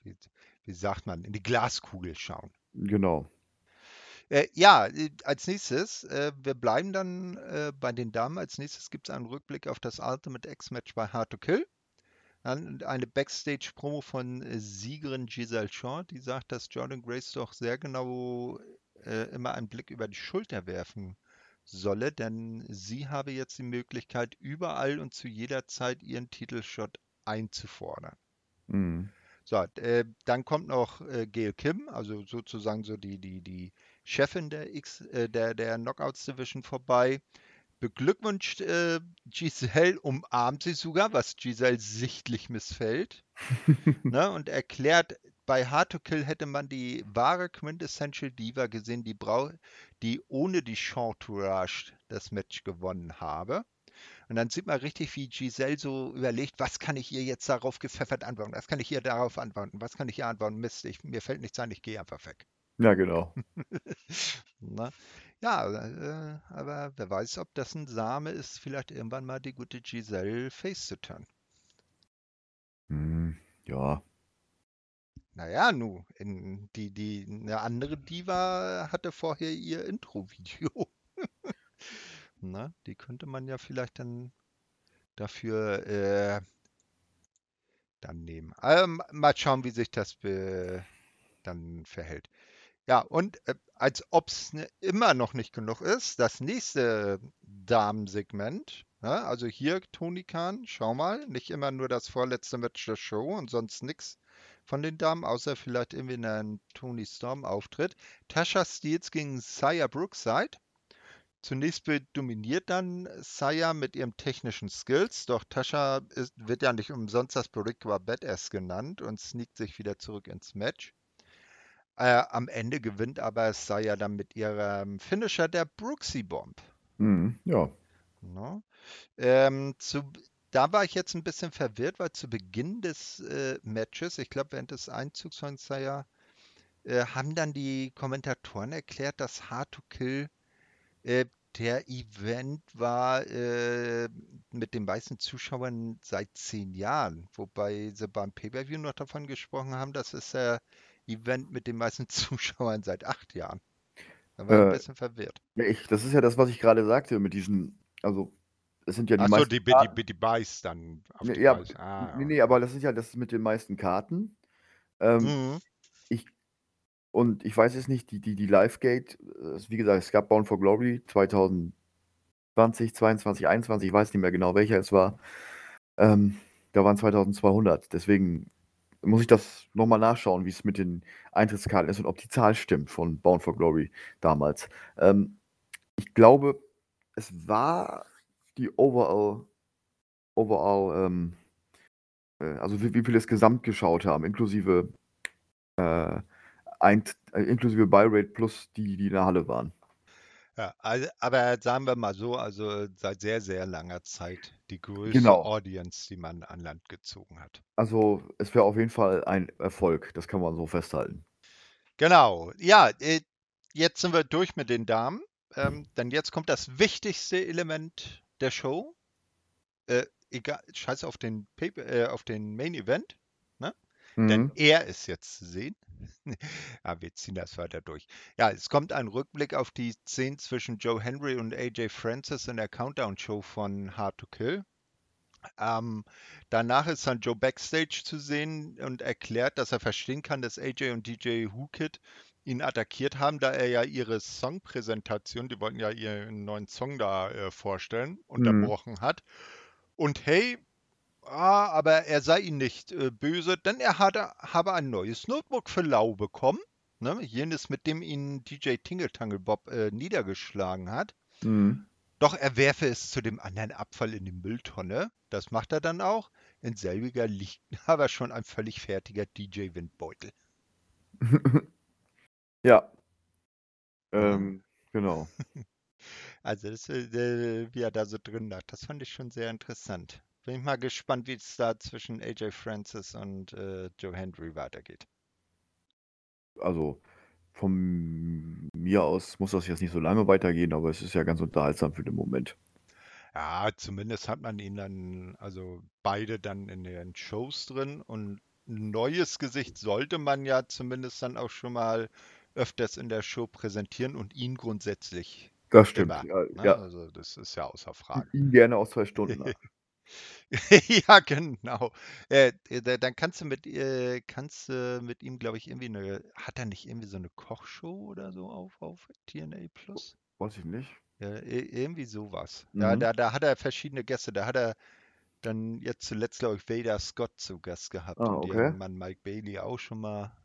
wie, wie, sagt man, in die Glaskugel schauen. Genau. Äh, ja, äh, als nächstes, äh, wir bleiben dann äh, bei den Damen. Als nächstes gibt es einen Rückblick auf das Ultimate X-Match bei Hard to Kill. Dann eine Backstage-Promo von äh, Siegerin Giselle Shaw, die sagt, dass Jordan Grace doch sehr genau äh, immer einen Blick über die Schulter werfen solle, denn sie habe jetzt die Möglichkeit, überall und zu jeder Zeit ihren Titelshot einzufordern. Mhm. So, äh, dann kommt noch äh, Gail Kim, also sozusagen so die, die, die Chefin der, X, äh, der, der Knockouts Division vorbei beglückwünscht äh, Giselle, umarmt sie sogar, was Giselle sichtlich missfällt. <laughs> ne, und erklärt, bei Hard to Kill hätte man die wahre Quintessential Diva gesehen, die, Brau die ohne die Chantourage das Match gewonnen habe. Und dann sieht man richtig, wie Giselle so überlegt, was kann ich ihr jetzt darauf gepfeffert antworten? Was kann ich ihr darauf antworten? Was kann ich ihr antworten? Mist, ich, mir fällt nichts ein, ich gehe einfach weg. Ja, genau. <laughs> Na, ja, äh, aber wer weiß, ob das ein Same ist, vielleicht irgendwann mal die gute Giselle face zu turn. Hm, ja. Naja, nu, in, die, die, eine andere Diva hatte vorher ihr Intro-Video. <laughs> Na, die könnte man ja vielleicht dann dafür äh, dann nehmen. Ähm, mal schauen, wie sich das dann verhält. Ja, und äh, als ob es ne, immer noch nicht genug ist, das nächste Damensegment. Ja, also hier, Toni Kahn, schau mal, nicht immer nur das vorletzte Match der Show und sonst nichts von den Damen, außer vielleicht irgendwie in einem Tony Storm Auftritt. Tasha Steels gegen Saya Brookside. Zunächst dominiert dann Saya mit ihren technischen Skills, doch Tasha ist, wird ja nicht umsonst das Boricua Badass genannt und sneakt sich wieder zurück ins Match. Äh, am Ende gewinnt aber Saya dann mit ihrem Finisher der Brooksy Bomb. Mhm, ja. No. Ähm, zu, da war ich jetzt ein bisschen verwirrt, weil zu Beginn des äh, Matches, ich glaube während des Einzugs von Saya, äh, haben dann die Kommentatoren erklärt, dass Hard to Kill äh, der Event war äh, mit den meisten Zuschauern seit zehn Jahren, wobei sie beim Pay-Per-View noch davon gesprochen haben, dass es der Event mit den meisten <laughs> Zuschauern seit acht Jahren. Da war ich ein Äh, bisschen verwirrt. ich, das ist ja das, was ich gerade sagte mit diesen, also es sind ja die Achso, meisten die, die, die, die Buys dann auf Nee, die ja, Buys. Ah, nee, nee, aber das ist ja das mit den meisten Karten. Ähm, Mhm. ich, und ich weiß jetzt nicht, die, die, die Livegate, wie gesagt, es gab Bound for Glory 2020, 22, 21, ich weiß nicht mehr genau, welcher es war. Ähm, da waren 2200. Deswegen muss ich das nochmal nachschauen, wie es mit den Eintrittskarten ist und ob die Zahl stimmt von Bound for Glory damals. Ähm, ich glaube, es war die Overall, Overall, ähm, äh, also wie, wie viele es gesamt geschaut haben, inklusive, äh, äh, inklusive Buy-Rate plus die, die in der Halle waren. Ja, also, aber sagen wir mal so, also seit sehr, sehr langer Zeit die größte Genau. Audience, die man an Land gezogen hat. Also es wäre auf jeden Fall ein Erfolg, das kann man so festhalten. Genau, ja, äh, jetzt sind wir durch mit den Damen. Ähm, denn jetzt kommt das wichtigste Element der Show. Äh, egal, scheiß auf den, Paper, äh, auf den Main Event, ne? Denn Mhm. er ist jetzt zu sehen. ja, <laughs> wir ziehen das weiter durch. Ja, es kommt ein Rückblick auf die Szenen zwischen Joe Henry und AJ Francis in der Countdown-Show von Hard to Kill. Ähm, danach ist dann Joe backstage zu sehen und erklärt, dass er verstehen kann, dass AJ und DJ Hookit ihn attackiert haben, da er ja ihre Songpräsentation, die wollten ja ihren neuen Song da äh, vorstellen, Mhm. unterbrochen hat. Und hey, ah, aber er sei ihnen nicht äh, böse, denn er hatte, habe ein neues Notebook für Lau bekommen. Ne? Jenes, mit dem ihn DJ Tingle Tangle Bob äh, niedergeschlagen hat. Mhm. Doch er werfe es zu dem anderen Abfall in die Mülltonne. Das macht er dann auch. In selbiger liegt <laughs> aber schon ein völlig fertiger DJ-Windbeutel. <laughs> ja. Ähm, genau. <laughs> Also, das, äh, wie er da so drin lag, das fand ich schon sehr interessant. Bin ich mal gespannt, wie es da zwischen AJ Francis und äh, Joe Henry weitergeht. Also von mir aus muss das jetzt nicht so lange weitergehen, aber es ist ja ganz unterhaltsam für den Moment. Ja, zumindest hat man ihn dann, also beide dann in den Shows drin und ein neues Gesicht sollte man ja zumindest dann auch schon mal öfters in der Show präsentieren und ihn grundsätzlich Das stimmt. immer. Ja, Ne? ja. Also das ist ja außer Frage. Ihn gerne aus zwei Stunden. <laughs> <laughs> ja, genau. Äh, dann kannst du mit, äh, kannst du mit ihm, glaube ich, irgendwie eine, hat er nicht irgendwie so eine Kochshow oder so auf, auf TNA Plus? Weiß ich nicht. Ja, i- irgendwie sowas. Ja, Mhm. da, da hat er verschiedene Gäste. Da hat er dann jetzt zuletzt, glaube ich, Vader Scott zu Gast gehabt. Ah, und okay. haben man Mike Bailey auch schon mal.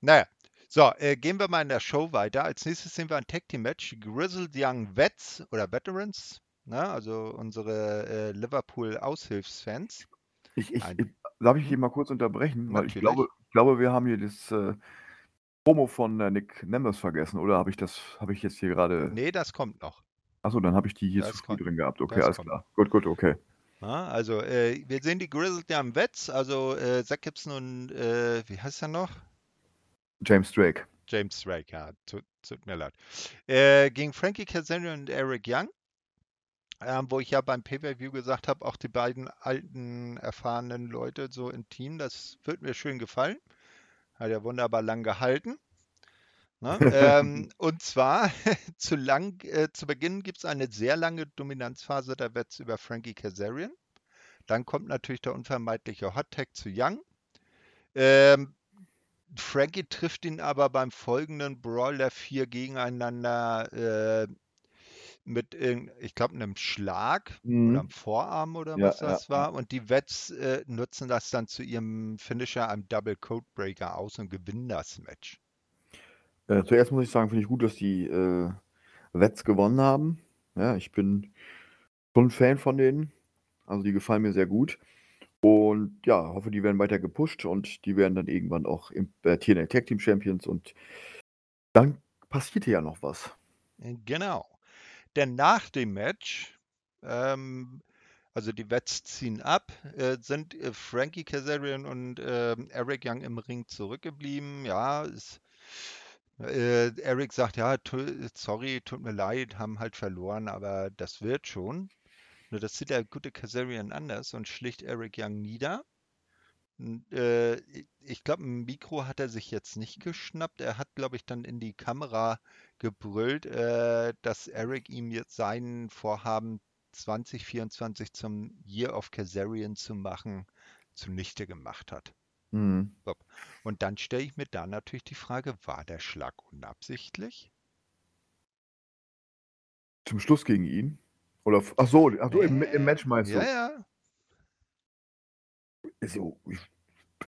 Naja, so, äh, gehen wir mal in der Show weiter. Als nächstes sehen wir ein Tag Team Match. Die Grizzled Young Vets oder Veterans, ne? also unsere äh, Liverpool Aushilfsfans. Ich, ich, Ein- darf ich hier mal kurz unterbrechen? Weil ich glaube, ich glaube, wir haben hier das äh, Promo von äh, Nick Nemeth vergessen, oder habe ich das, habe ich jetzt hier gerade. Nee, das kommt noch. Achso, dann habe ich die hier Das zu kommt- drin gehabt. Okay, das alles kommt. klar. Gut, gut, okay. Ja, also, äh, wir sehen die Grizzled Young Vets, also äh, Zach Gibson und, äh, wie heißt er noch? James Drake. James Drake, ja, tut, tut mir leid. Äh, gegen Frankie Kazarian und Eric Young, ähm, wo ich ja beim Pay-Per-View gesagt habe, auch die beiden alten, erfahrenen Leute so im Team, das wird mir schön gefallen. Hat ja wunderbar lang gehalten. Ne? <laughs> ähm, und zwar <laughs> zu, lang, äh, zu Beginn gibt es eine sehr lange Dominanzphase der Wets über Frankie Kazarian. Dann kommt natürlich der unvermeidliche Hot Tag zu Young. Ähm, Frankie trifft ihn aber beim folgenden Brawl der vier gegeneinander äh, mit, ich glaube, einem Schlag mhm. oder einem Vorarm oder ja, was das ja, war. Und die Wets äh, nutzen das dann zu ihrem Finisher, einem Double Codebreaker aus und gewinnen das Match. Äh, zuerst muss ich sagen, finde ich gut, dass die äh, Wets gewonnen haben. Ja, ich bin schon ein Fan von denen. Also die gefallen mir sehr gut. Und ja, hoffe, die werden weiter gepusht und die werden dann irgendwann auch im äh, TNA Tag Team Champions und dann passiert ja noch was. Äh, genau. Denn nach dem Match, ähm, also die Wets ziehen ab, äh, sind äh, Frankie Kazarian und äh, Eric Young im Ring zurückgeblieben. Ja, ist, äh, Eric sagt, ja, sorry, tut mir leid, haben halt verloren, aber das wird schon. Nur das sieht der gute Kazarian anders und schlicht Eric Young nieder. Äh, ich glaube, ein Mikro hat er sich jetzt nicht geschnappt. Er hat, glaube ich, dann in die Kamera gebrüllt, äh, dass Eric ihm jetzt sein Vorhaben 2024 zum Year of Kazarian zu machen, zunichte gemacht hat. Mhm. Und dann stelle ich mir da natürlich die Frage, war der Schlag unabsichtlich? Zum Schluss gegen ihn? Oder, ach so, ach so im, im Match meinst du? Ja, ja. Also, ich,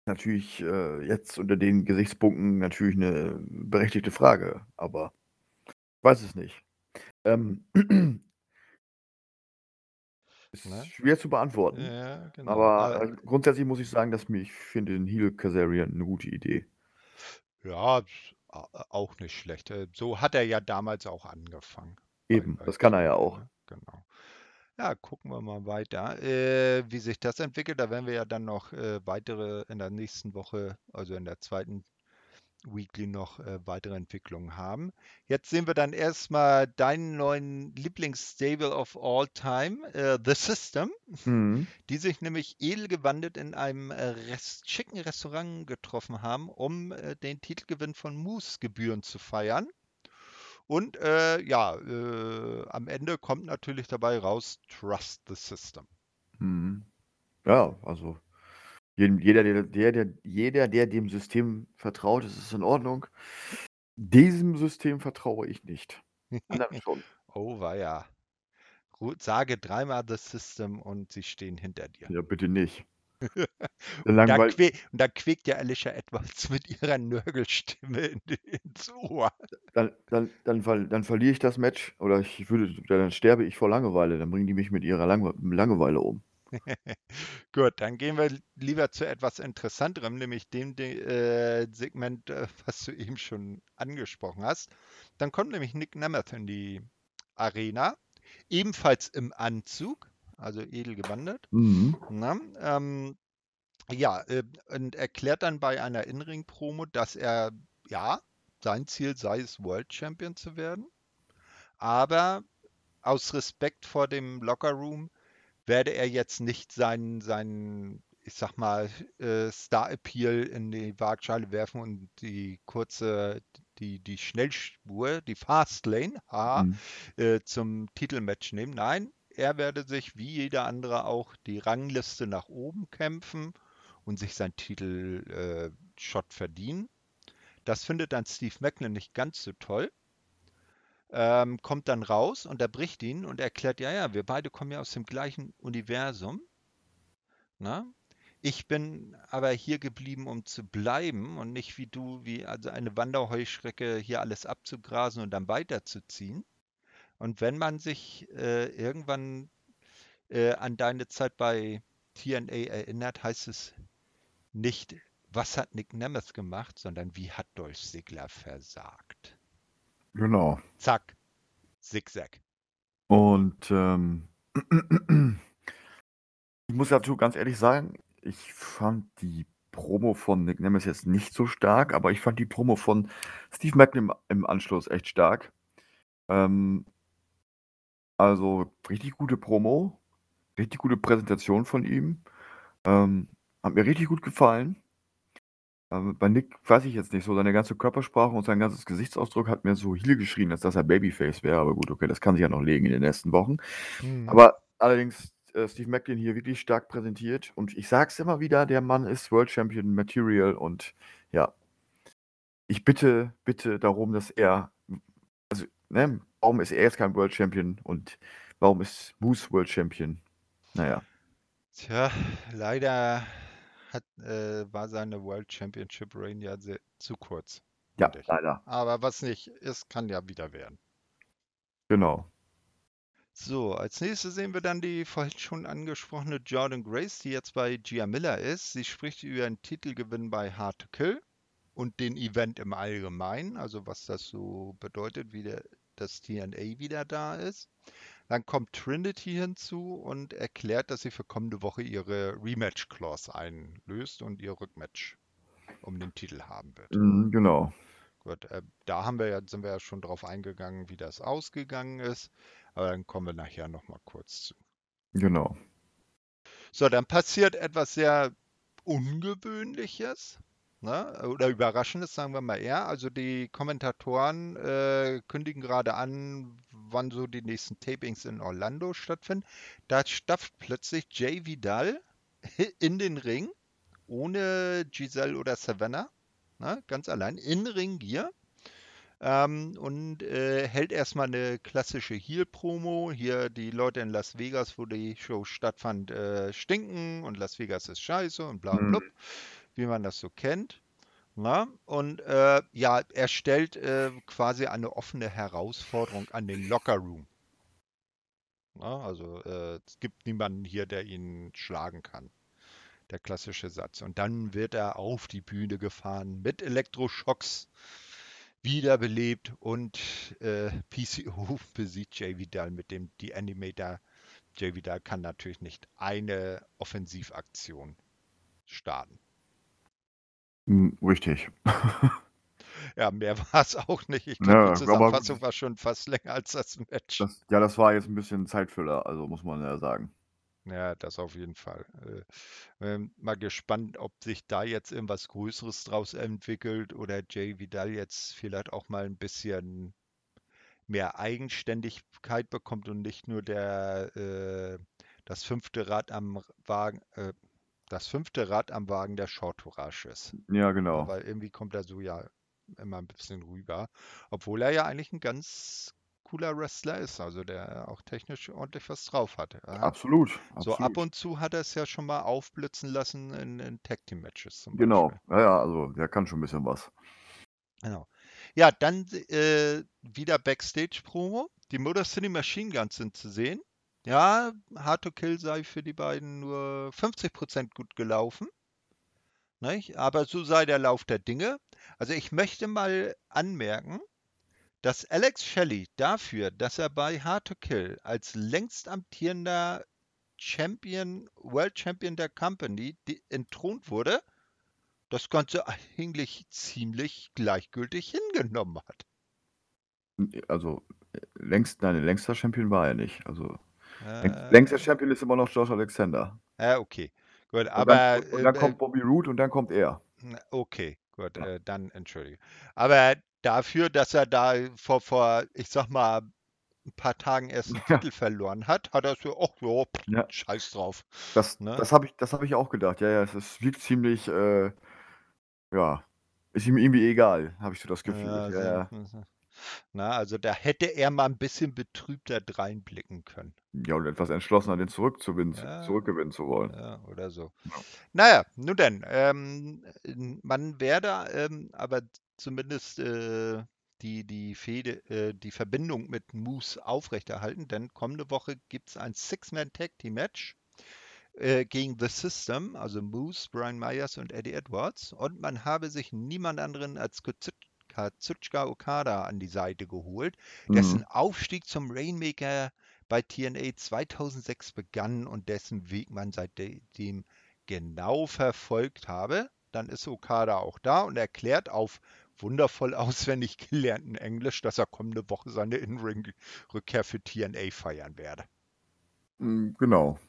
natürlich äh, jetzt unter den Gesichtspunkten natürlich eine berechtigte Frage, aber ich weiß es nicht. Ähm, <clears throat> ist ne? schwer zu beantworten. Ja, genau. Aber, äh, grundsätzlich muss ich sagen, dass mir, ich finde den Heal Kazarian eine gute Idee. Ja, auch nicht schlecht. Äh, so hat er ja damals auch angefangen. Eben, das kann er ja auch. Ne? Genau. Ja, gucken wir mal weiter, äh, wie sich das entwickelt. Da werden wir ja dann noch äh, weitere in der nächsten Woche, also in der zweiten Weekly noch äh, weitere Entwicklungen haben. Jetzt sehen wir dann erstmal deinen neuen Lieblingsstable of all time, äh, The System, mhm. die sich nämlich edelgewandelt in einem äh, Rest schicken Restaurant getroffen haben, um äh, den Titelgewinn von Moose Gebühren zu feiern. Und äh, ja, äh, am Ende kommt natürlich dabei raus, trust the system. Mhm. Ja, also jeder der, der, der, jeder, der dem System vertraut, ist es in Ordnung. Diesem System vertraue ich nicht. <laughs> schon. oh, war ja. Sage dreimal the system und sie stehen hinter dir. Ja, bitte nicht. Und, dann que und dann quäkt ja Alicia Edwards <laughs> mit ihrer Nörgelstimme in, ins Ohr. Dann, dann, dann, ver dann verliere ich das Match oder ich würde, dann sterbe ich vor Langeweile. Dann bringen die mich mit ihrer Lange Langeweile um. <laughs> Gut, dann gehen wir lieber zu etwas Interessanterem, nämlich dem äh, Segment, äh, was du eben schon angesprochen hast. Dann kommt nämlich Nick Nemeth in die Arena, ebenfalls im Anzug also edel gewandert. Mhm. Na, ähm, ja, äh, und erklärt dann bei einer In-Ring-Promo, dass er, ja, sein Ziel sei es, World Champion zu werden. Aber aus Respekt vor dem Locker-Room werde er jetzt nicht seinen, seinen ich sag mal, äh, Star-Appeal in die Waagschale werfen und die kurze, die, die Schnellspur, die Fastlane, ha, mhm. äh, zum Titelmatch nehmen. Nein, er werde sich wie jeder andere auch die Rangliste nach oben kämpfen und sich sein Titel-Shot äh, verdienen. Das findet dann Steve Macklin nicht ganz so toll. Ähm, kommt dann raus, unterbricht ihn und erklärt, ja, ja, wir beide kommen ja aus dem gleichen Universum. Na? Ich bin aber hier geblieben, um zu bleiben und nicht wie du, wie also eine Wanderheuschrecke hier alles abzugrasen und dann weiterzuziehen. Und wenn man sich äh, irgendwann äh, an deine Zeit bei TNA erinnert, heißt es nicht, was hat Nick Nemeth gemacht, sondern wie hat Dolph Ziggler versagt. Genau. Zack. Zigzag. Und ähm, <clears throat> ich muss dazu ganz ehrlich sagen, ich fand die Promo von Nick Nemeth jetzt nicht so stark, aber ich fand die Promo von Steve Macklin im, im Anschluss echt stark. Ähm, also, richtig gute Promo, richtig gute Präsentation von ihm. Ähm, hat mir richtig gut gefallen. Ähm, bei Nick weiß ich jetzt nicht so, seine ganze Körpersprache und sein ganzes Gesichtsausdruck hat mir so Heal geschrien, als dass er Babyface wäre, aber gut, okay, das kann sich ja noch legen in den nächsten Wochen. Mhm. Aber allerdings, äh, Steve Macklin hier wirklich stark präsentiert und ich sag's immer wieder, der Mann ist World Champion Material und ja, ich bitte, bitte darum, dass er ne, warum ist er jetzt kein World Champion und warum ist Moose World Champion? Naja. Tja, leider hat, äh, war seine World Championship Reign ja sehr, zu kurz. Ja, leider. Aber was nicht ist, kann ja wieder werden. Genau. So, als nächstes sehen wir dann die vorhin schon angesprochene Jordan Grace, die jetzt bei Gia Miller ist. Sie spricht über einen Titelgewinn bei Hard to Kill und den Event im Allgemeinen, also was das so bedeutet, wie der, das TNA wieder da ist. Dann kommt Trinity hinzu und erklärt, dass sie für kommende Woche ihre Rematch-Clause einlöst und ihr Rückmatch um den Titel haben wird. Mhm, genau. Gut, äh, da haben wir ja, sind wir ja schon drauf eingegangen, wie das ausgegangen ist. Aber dann kommen wir nachher nochmal kurz zu. Genau. So, dann passiert etwas sehr Ungewöhnliches. Ne? Oder Überraschendes, sagen wir mal eher. Also die Kommentatoren äh, kündigen gerade an, wann so die nächsten Tapings in Orlando stattfinden. Da stafft plötzlich Jay Vidal <laughs> in den Ring, ohne Giselle oder Savannah. Ne? Ganz allein, in Ringgear ähm, und äh, hält erstmal eine klassische Heel-Promo. Hier die Leute in Las Vegas, wo die Show stattfand, äh, stinken und Las Vegas ist scheiße und bla und blub, mhm. Wie man das so kennt. Na? Und äh, ja, er stellt äh, quasi eine offene Herausforderung an den Locker Room. Na? Also äh, es gibt niemanden hier, der ihn schlagen kann. Der klassische Satz. Und dann wird er auf die Bühne gefahren mit Elektroschocks wiederbelebt und äh, <laughs> PCO besiegt Jay Vidal mit dem die Animator. Jay Vidal kann natürlich nicht eine Offensivaktion starten. Hm, richtig. <laughs> ja, mehr <laughs> war es auch nicht. Ich glaube, die Zusammenfassung war schon fast länger als das Match. Das, ja, das war jetzt ein bisschen Zeitfüller, also muss man ja sagen. Ja, das auf jeden Fall. Äh, ähm, mal gespannt, ob sich da jetzt irgendwas Größeres draus entwickelt oder Jay Vidal jetzt vielleicht auch mal ein bisschen mehr Eigenständigkeit bekommt und nicht nur der äh, das fünfte Rad am Wagen, äh, das fünfte Rad am Wagen der Short Tourage ist. Ja, genau. Weil irgendwie kommt er so ja immer ein bisschen rüber, obwohl er ja eigentlich ein ganz cooler Wrestler ist, also der auch technisch ordentlich was drauf hat. Absolut, So absolut. ab und zu hat er es ja schon mal aufblitzen lassen in, in Tag Team Matches zum Genau, ja, ja, also der kann schon ein bisschen was. Genau. Ja, dann äh, wieder Backstage-Promo. Die Motor City Machine Guns sind zu sehen. Ja, Hard to Kill sei für die beiden nur 50% gut gelaufen. Nicht? Aber so sei der Lauf der Dinge. Also ich möchte mal anmerken, dass Alex Shelley dafür, dass er bei Hard to Kill als längst amtierender Champion, World Champion der Company entthront wurde, das Ganze eigentlich ziemlich gleichgültig hingenommen hat. Also längst, nein, längster Champion war er nicht. Also äh, längster Champion ist immer noch Josh Alexander. Ja, okay. Gut, aber. Und dann, und dann äh, kommt Bobby Roode und dann kommt er. Okay, gut, ja. äh, dann entschuldige. Aber dafür, dass er da vor, vor, ich sag mal, ein paar Tagen erst einen <laughs> ja. Titel verloren hat, hat er so, ach jo, ja. scheiß drauf. Das, ne? das habe ich, hab ich auch gedacht. Ja, ja, es wirkt ziemlich, äh, ja, ist ihm irgendwie egal, habe ich so das Gefühl. Ja, ja, ja. Na, also da hätte er mal ein bisschen betrübter reinblicken können. Ja, und etwas entschlossener, den zurückzugewinnen, ja, zurückgewinnen zu wollen. Ja, oder so. Ja. Naja, nun denn, ähm, man werde ähm, aber zumindest äh, die, die, Fede, äh, die Verbindung mit Moose aufrechterhalten, denn kommende Woche gibt es ein Six-Man-Tag-Team-Match äh, gegen The System, also Moose, Brian Myers und Eddie Edwards. Und man habe sich niemand anderen als Katsuchika Okada an die Seite geholt, mhm. dessen Aufstieg zum Rainmaker bei TNA 2006 begann und dessen Weg man seitdem genau verfolgt habe. Dann ist Okada auch da und erklärt auf wundervoll <laughs> auswendig gelernten Englisch, dass er kommende Woche seine In-Ring-Rückkehr für TNA feiern werde. Mm, genau.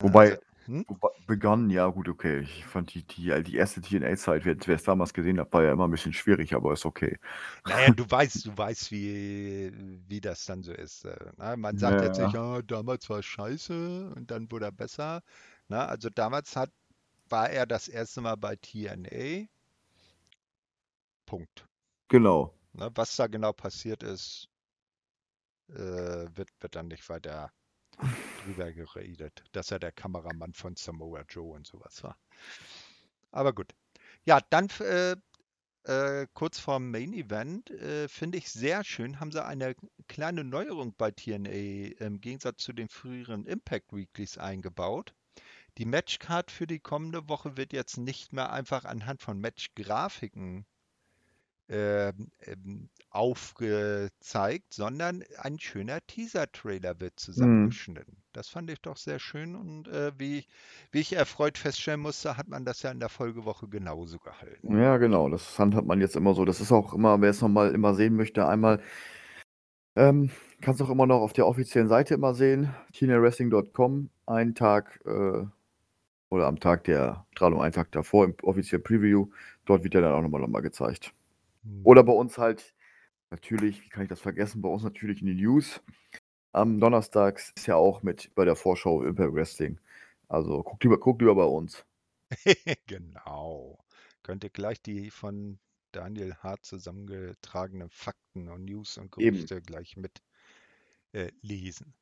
Wobei, also, hm? begann, ja gut, okay. Ich fand die, die, die erste TNA-Zeit, wer es damals gesehen hat, war ja immer ein bisschen schwierig, aber ist okay. Naja, du <laughs> weißt, du weißt, wie, wie das dann so ist. Na, äh, ne? man sagt ja. jetzt nicht, oh, damals war es scheiße und dann wurde er besser. Na, also damals hat, war er das erste Mal bei TNA Punkt. Genau. Ne, was da genau passiert ist, äh, wird, wird dann nicht weiter drüber geredet, dass er der Kameramann von Samoa Joe und sowas war. Aber gut. Ja, dann äh, äh, kurz vorm Main Event äh, finde ich sehr schön, haben sie eine kleine Neuerung bei TNA im Gegensatz zu den früheren Impact Weeklies eingebaut. Die Matchcard für die kommende Woche wird jetzt nicht mehr einfach anhand von Matchgrafiken aufgezeigt, sondern ein schöner Teaser-Trailer wird Mhm. zusammengeschnitten. Das fand ich doch sehr schön und äh, wie, wie ich erfreut feststellen musste, hat man das ja in der Folgewoche genauso gehalten. Ja, genau, das handhabt man jetzt immer so. Das ist auch immer, wer es nochmal immer sehen möchte, einmal ähm, kannst auch immer noch auf der offiziellen Seite immer sehen, tinawrestling.com, einen Tag äh, oder am Tag der Strahlung, einen Tag davor im offiziellen Preview. Dort wird er dann auch nochmal noch mal gezeigt. Hm. Oder bei uns halt, natürlich, wie kann ich das vergessen, bei uns natürlich in den News. Am Donnerstag ist ja auch mit bei der Vorschau Impact Wrestling. Also guckt lieber, guckt lieber bei uns. <laughs> genau. Könnt ihr gleich die von Daniel Hart zusammengetragenen Fakten und News und Eben. Gerüchte gleich mit äh, lesen.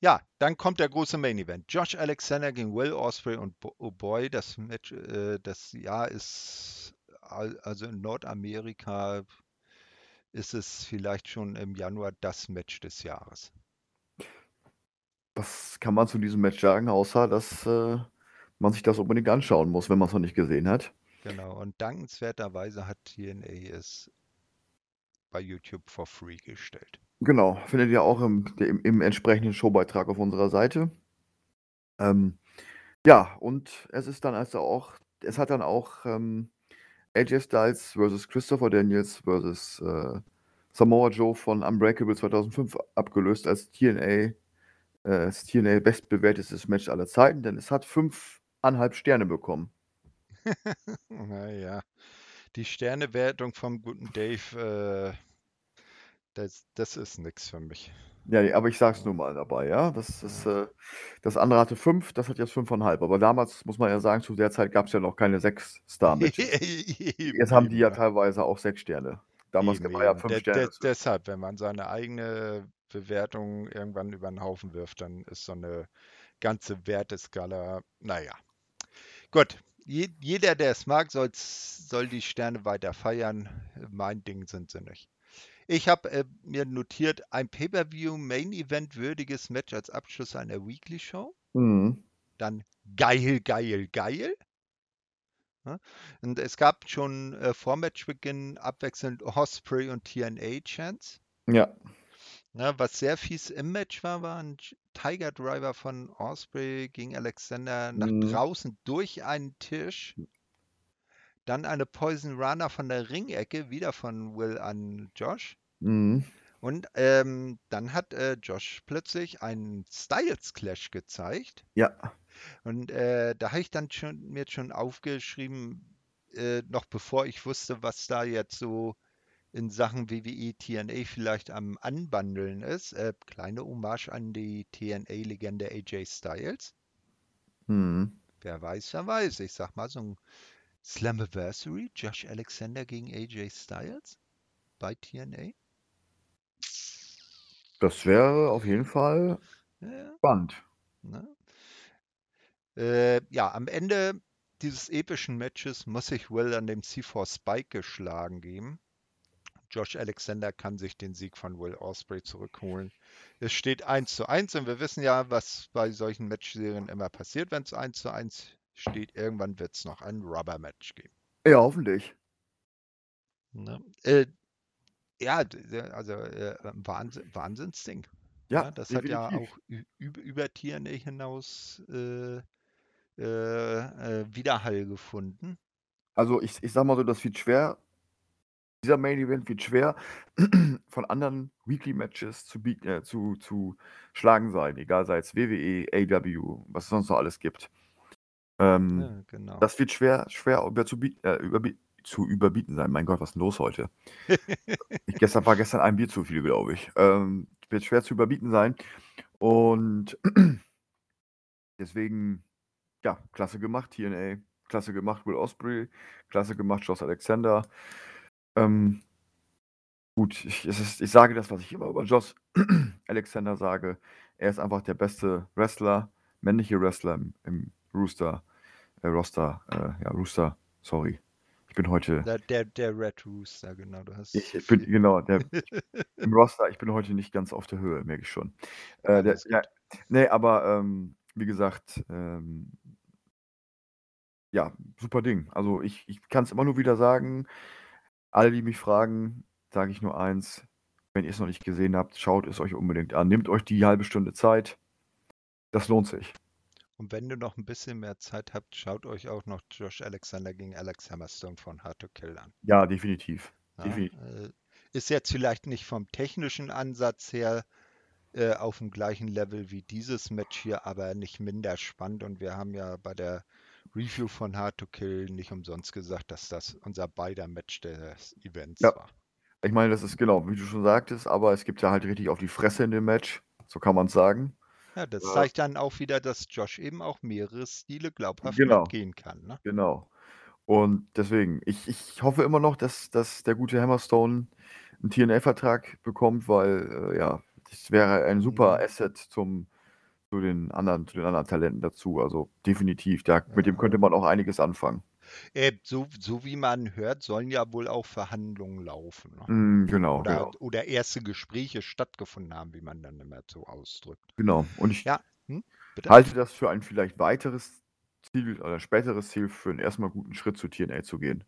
Ja, dann kommt der große Main Event. Josh Alexander gegen Will Ospreay und Bo oh Boy. Das Match, äh, das Jahr ist also in Nordamerika ist es vielleicht schon im Januar das Match des Jahres. Was kann man zu diesem Match sagen, außer dass äh, man sich das unbedingt anschauen muss, wenn man es noch nicht gesehen hat? Genau. Und dankenswerterweise hat TNA es bei YouTube for free gestellt. Genau, findet ihr auch im, im, im entsprechenden Showbeitrag auf unserer Seite. Ähm, ja, und es ist dann also auch, es hat dann auch ähm, AJ Styles versus Christopher Daniels versus äh, Samoa Joe von Unbreakable 2005 abgelöst als TNA, äh, TNA bestbewertetes Match aller Zeiten, denn es hat fünfeinhalb Sterne bekommen. <laughs> naja, die Sternewertung vom guten Dave, äh, das, das ist nichts für mich. Ja, nee, aber ich sag's nur mal dabei, ja. Das ist, äh, das andere hatte fünf, das hat jetzt fünfeinhalb. Aber damals muss man ja sagen, zu der Zeit gab es ja noch keine sechs Star-Matches. <laughs> Jetzt haben die ja teilweise auch sechs Sterne. Damals eben, war ja fünf De Sterne. de deshalb, wenn man seine eigene Bewertung irgendwann über den Haufen wirft, dann ist so eine ganze Werteskala, naja. Gut, Je jeder, der es mag, soll die Sterne weiter feiern. Mein Ding sind sie nicht. Ich habe äh, mir notiert, ein Pay-Per-View Main Event würdiges Match als Abschluss einer Weekly Show. Mhm. Dann geil, geil, geil. Ja? Und es gab schon äh, vor Matchbeginn abwechselnd Osprey und TNA Chance. Ja. Ja, was sehr fies im Match war, war ein Tiger Driver von Osprey gegen Alexander nach Mhm. draußen durch einen Tisch. Dann eine Poison Runner von der Ringecke, wieder von Will an Josh. Mhm. Und ähm, dann hat äh, Josh plötzlich einen Styles Clash gezeigt. Ja. Und äh, da habe ich dann schon, mir schon aufgeschrieben, äh, noch bevor ich wusste, was da jetzt so in Sachen WWE TNA vielleicht am Anbandeln ist. Äh, kleine Hommage an die TNA-Legende AJ Styles. Mhm. Wer weiß, wer weiß. Ich sag mal, so ein Slammiversary, Josh Alexander gegen AJ Styles bei TNA. Das wäre auf jeden Fall Ja, spannend. ne? Äh, ja, am Ende dieses epischen Matches muss sich Will an dem C4 Spike geschlagen geben. Josh Alexander kann sich den Sieg von Will Osprey zurückholen. Es steht 1 zu 1 und wir wissen ja, was bei solchen Matchserien immer passiert, wenn es 1 zu 1 steht. Irgendwann wird es noch ein Rubber-Match geben. Ja, hoffentlich. Ne? Äh, ja, also äh, Wahnsinn, Wahnsinnsding. Ja, Ja, das hat ja definitiv. auch über, über TNA hinaus äh, äh, äh, Widerhall gefunden. Also ich, ich sag mal so, das wird schwer. Dieser Main Event wird schwer <clears throat> von anderen Weekly Matches zu, äh, zu, zu schlagen sein, egal sei es WWE, AW, was es sonst noch alles gibt. Ähm, Ja, genau. Das wird schwer, schwer über zu, äh, überbi zu überbieten sein. Mein Gott, was ist denn los heute? <laughs> Ich gestern war gestern ein Bier zu viel, glaube ich. Ähm, wird schwer zu überbieten sein. Und <clears throat> deswegen, ja, klasse gemacht, TNA. Klasse gemacht, Will Osprey. Klasse gemacht, Josh Alexander. Ähm, Gut, ich, ist, ich sage das, was ich immer über Josh <clears throat> Alexander sage. Er ist einfach der beste Wrestler, männliche Wrestler im, im Rooster, äh, Roster, äh, ja, Rooster, sorry. Ich bin heute. Der, der, der, Red Rooster, genau. Du hast ich bin, genau, der, <laughs> im Roster, ich bin heute nicht ganz auf der Höhe, merke ich schon. Äh, der, ja, nee, aber ähm, wie gesagt, ähm, ja, super Ding. Also ich, ich kann es immer nur wieder sagen, alle, die mich fragen, sage ich nur eins, wenn ihr es noch nicht gesehen habt, schaut es euch unbedingt an. Nehmt euch die halbe Stunde Zeit. Das lohnt sich. Und wenn ihr noch ein bisschen mehr Zeit habt, schaut euch auch noch Josh Alexander gegen Alex Hammerstone von Hard to Kill an. Ja, definitiv. Ja, definitiv. Äh, ist jetzt vielleicht nicht vom technischen Ansatz her äh, auf dem gleichen Level wie dieses Match hier, aber nicht minder spannend. Und wir haben ja bei der Review von Hard to Kill nicht umsonst gesagt, dass das unser beider Match des Events ja. war. Ich meine, das ist genau, wie du schon sagtest, aber es gibt ja halt richtig auf die Fresse in dem Match. So kann man es sagen. Ja, das äh, zeigt dann auch wieder, dass Josh eben auch mehrere Stile glaubhaft genau, mitgehen kann. Ne? Genau. Und deswegen, ich, ich hoffe immer noch, dass, dass der gute Hammerstone einen TNA-Vertrag bekommt, weil, äh, ja, das wäre ein super mhm. Asset zum, zu, den anderen, zu den anderen Talenten dazu. Also definitiv, da, mit dem könnte man auch einiges anfangen. Äh, so, so wie man hört, sollen ja wohl auch Verhandlungen laufen. Ne? Mm, genau, oder, genau. oder erste Gespräche stattgefunden haben, wie man dann immer so ausdrückt. Genau. Und ich ja. hm? halte das für ein vielleicht weiteres Ziel oder späteres Ziel für einen erstmal guten Schritt zu TNA zu gehen.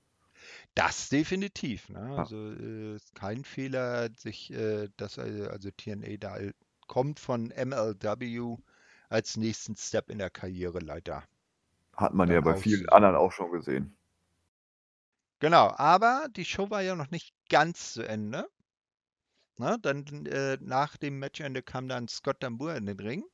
Das definitiv. Ne? Ja. Also äh, kein Fehler, sich äh, das äh, also TNA da kommt von MLW als nächsten Step in der Karriereleiter hat man ja bei vielen anderen auch schon gesehen. Genau, aber die Show war ja noch nicht ganz zu Ende. Na, dann äh, nach dem Matchende kam dann Scott Dambour in den Ring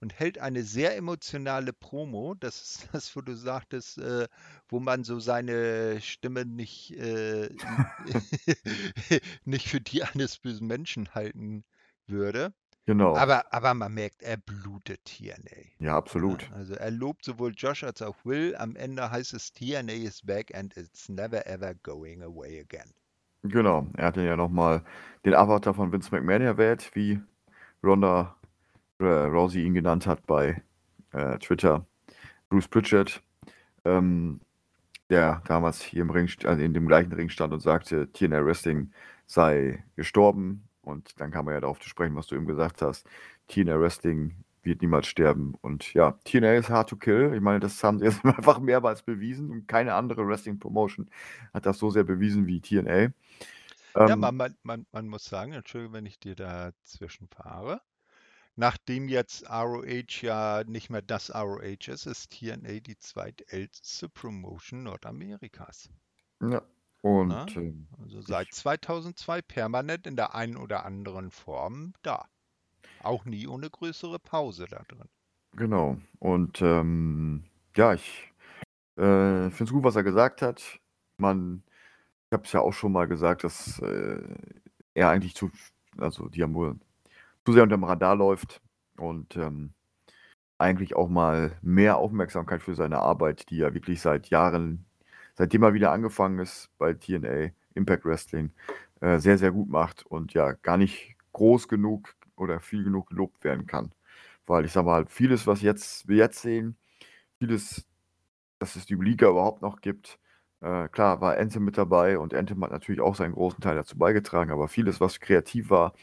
und hält eine sehr emotionale Promo. Das ist <laughs> das, wo du sagtest, äh, wo man so seine Stimme nicht, äh, <laughs> <laughs> nicht für die eines bösen Menschen halten würde. Genau. Aber, aber man merkt, er blutet TNA. Ja, absolut. Ja, also er lobt sowohl Josh als auch Will. Am Ende heißt es, TNA is back and it's never ever going away again. Genau. Er hat ja nochmal den Avatar von Vince McMahon erwähnt, wie Ronda äh, Rousey ihn genannt hat bei äh, Twitter. Bruce Pritchard, ähm, der damals hier im Ring, also in dem gleichen Ring stand und sagte, TNA Wrestling sei gestorben und dann kam man ja darauf zu sprechen, was du eben gesagt hast. TNA Wrestling wird niemals sterben. Und ja, TNA ist hard to kill. Ich meine, das haben sie jetzt <laughs> einfach mehrmals bewiesen und keine andere Wrestling-Promotion hat das so sehr bewiesen wie TNA. Ja, ähm, man, man, man, man muss sagen, Entschuldigung, wenn ich dir dazwischen fahre. Nachdem jetzt ROH ja nicht mehr das ROH ist, ist TNA die zweitälteste Promotion Nordamerikas. Ja, und Ne? Ähm, Also seit 2002 permanent in der einen oder anderen Form da. Auch nie ohne größere Pause da drin. genau. Und ähm, ja, ich äh, finde es gut, was er gesagt hat. Man, ich habe es ja auch schon mal gesagt, dass äh, er eigentlich zu, also wohl zu sehr unter dem Radar läuft und ähm, eigentlich auch mal mehr Aufmerksamkeit für seine Arbeit, die er wirklich seit Jahren seitdem er wieder angefangen ist bei TNA, Impact Wrestling, äh, sehr, sehr gut macht und ja, gar nicht groß genug oder viel genug gelobt werden kann. Weil ich sage mal, vieles, was jetzt, wir jetzt sehen, vieles, dass es die Liga überhaupt noch gibt, äh, klar war Anthem mit dabei und Anthem hat natürlich auch seinen großen Teil dazu beigetragen, aber vieles, was kreativ war,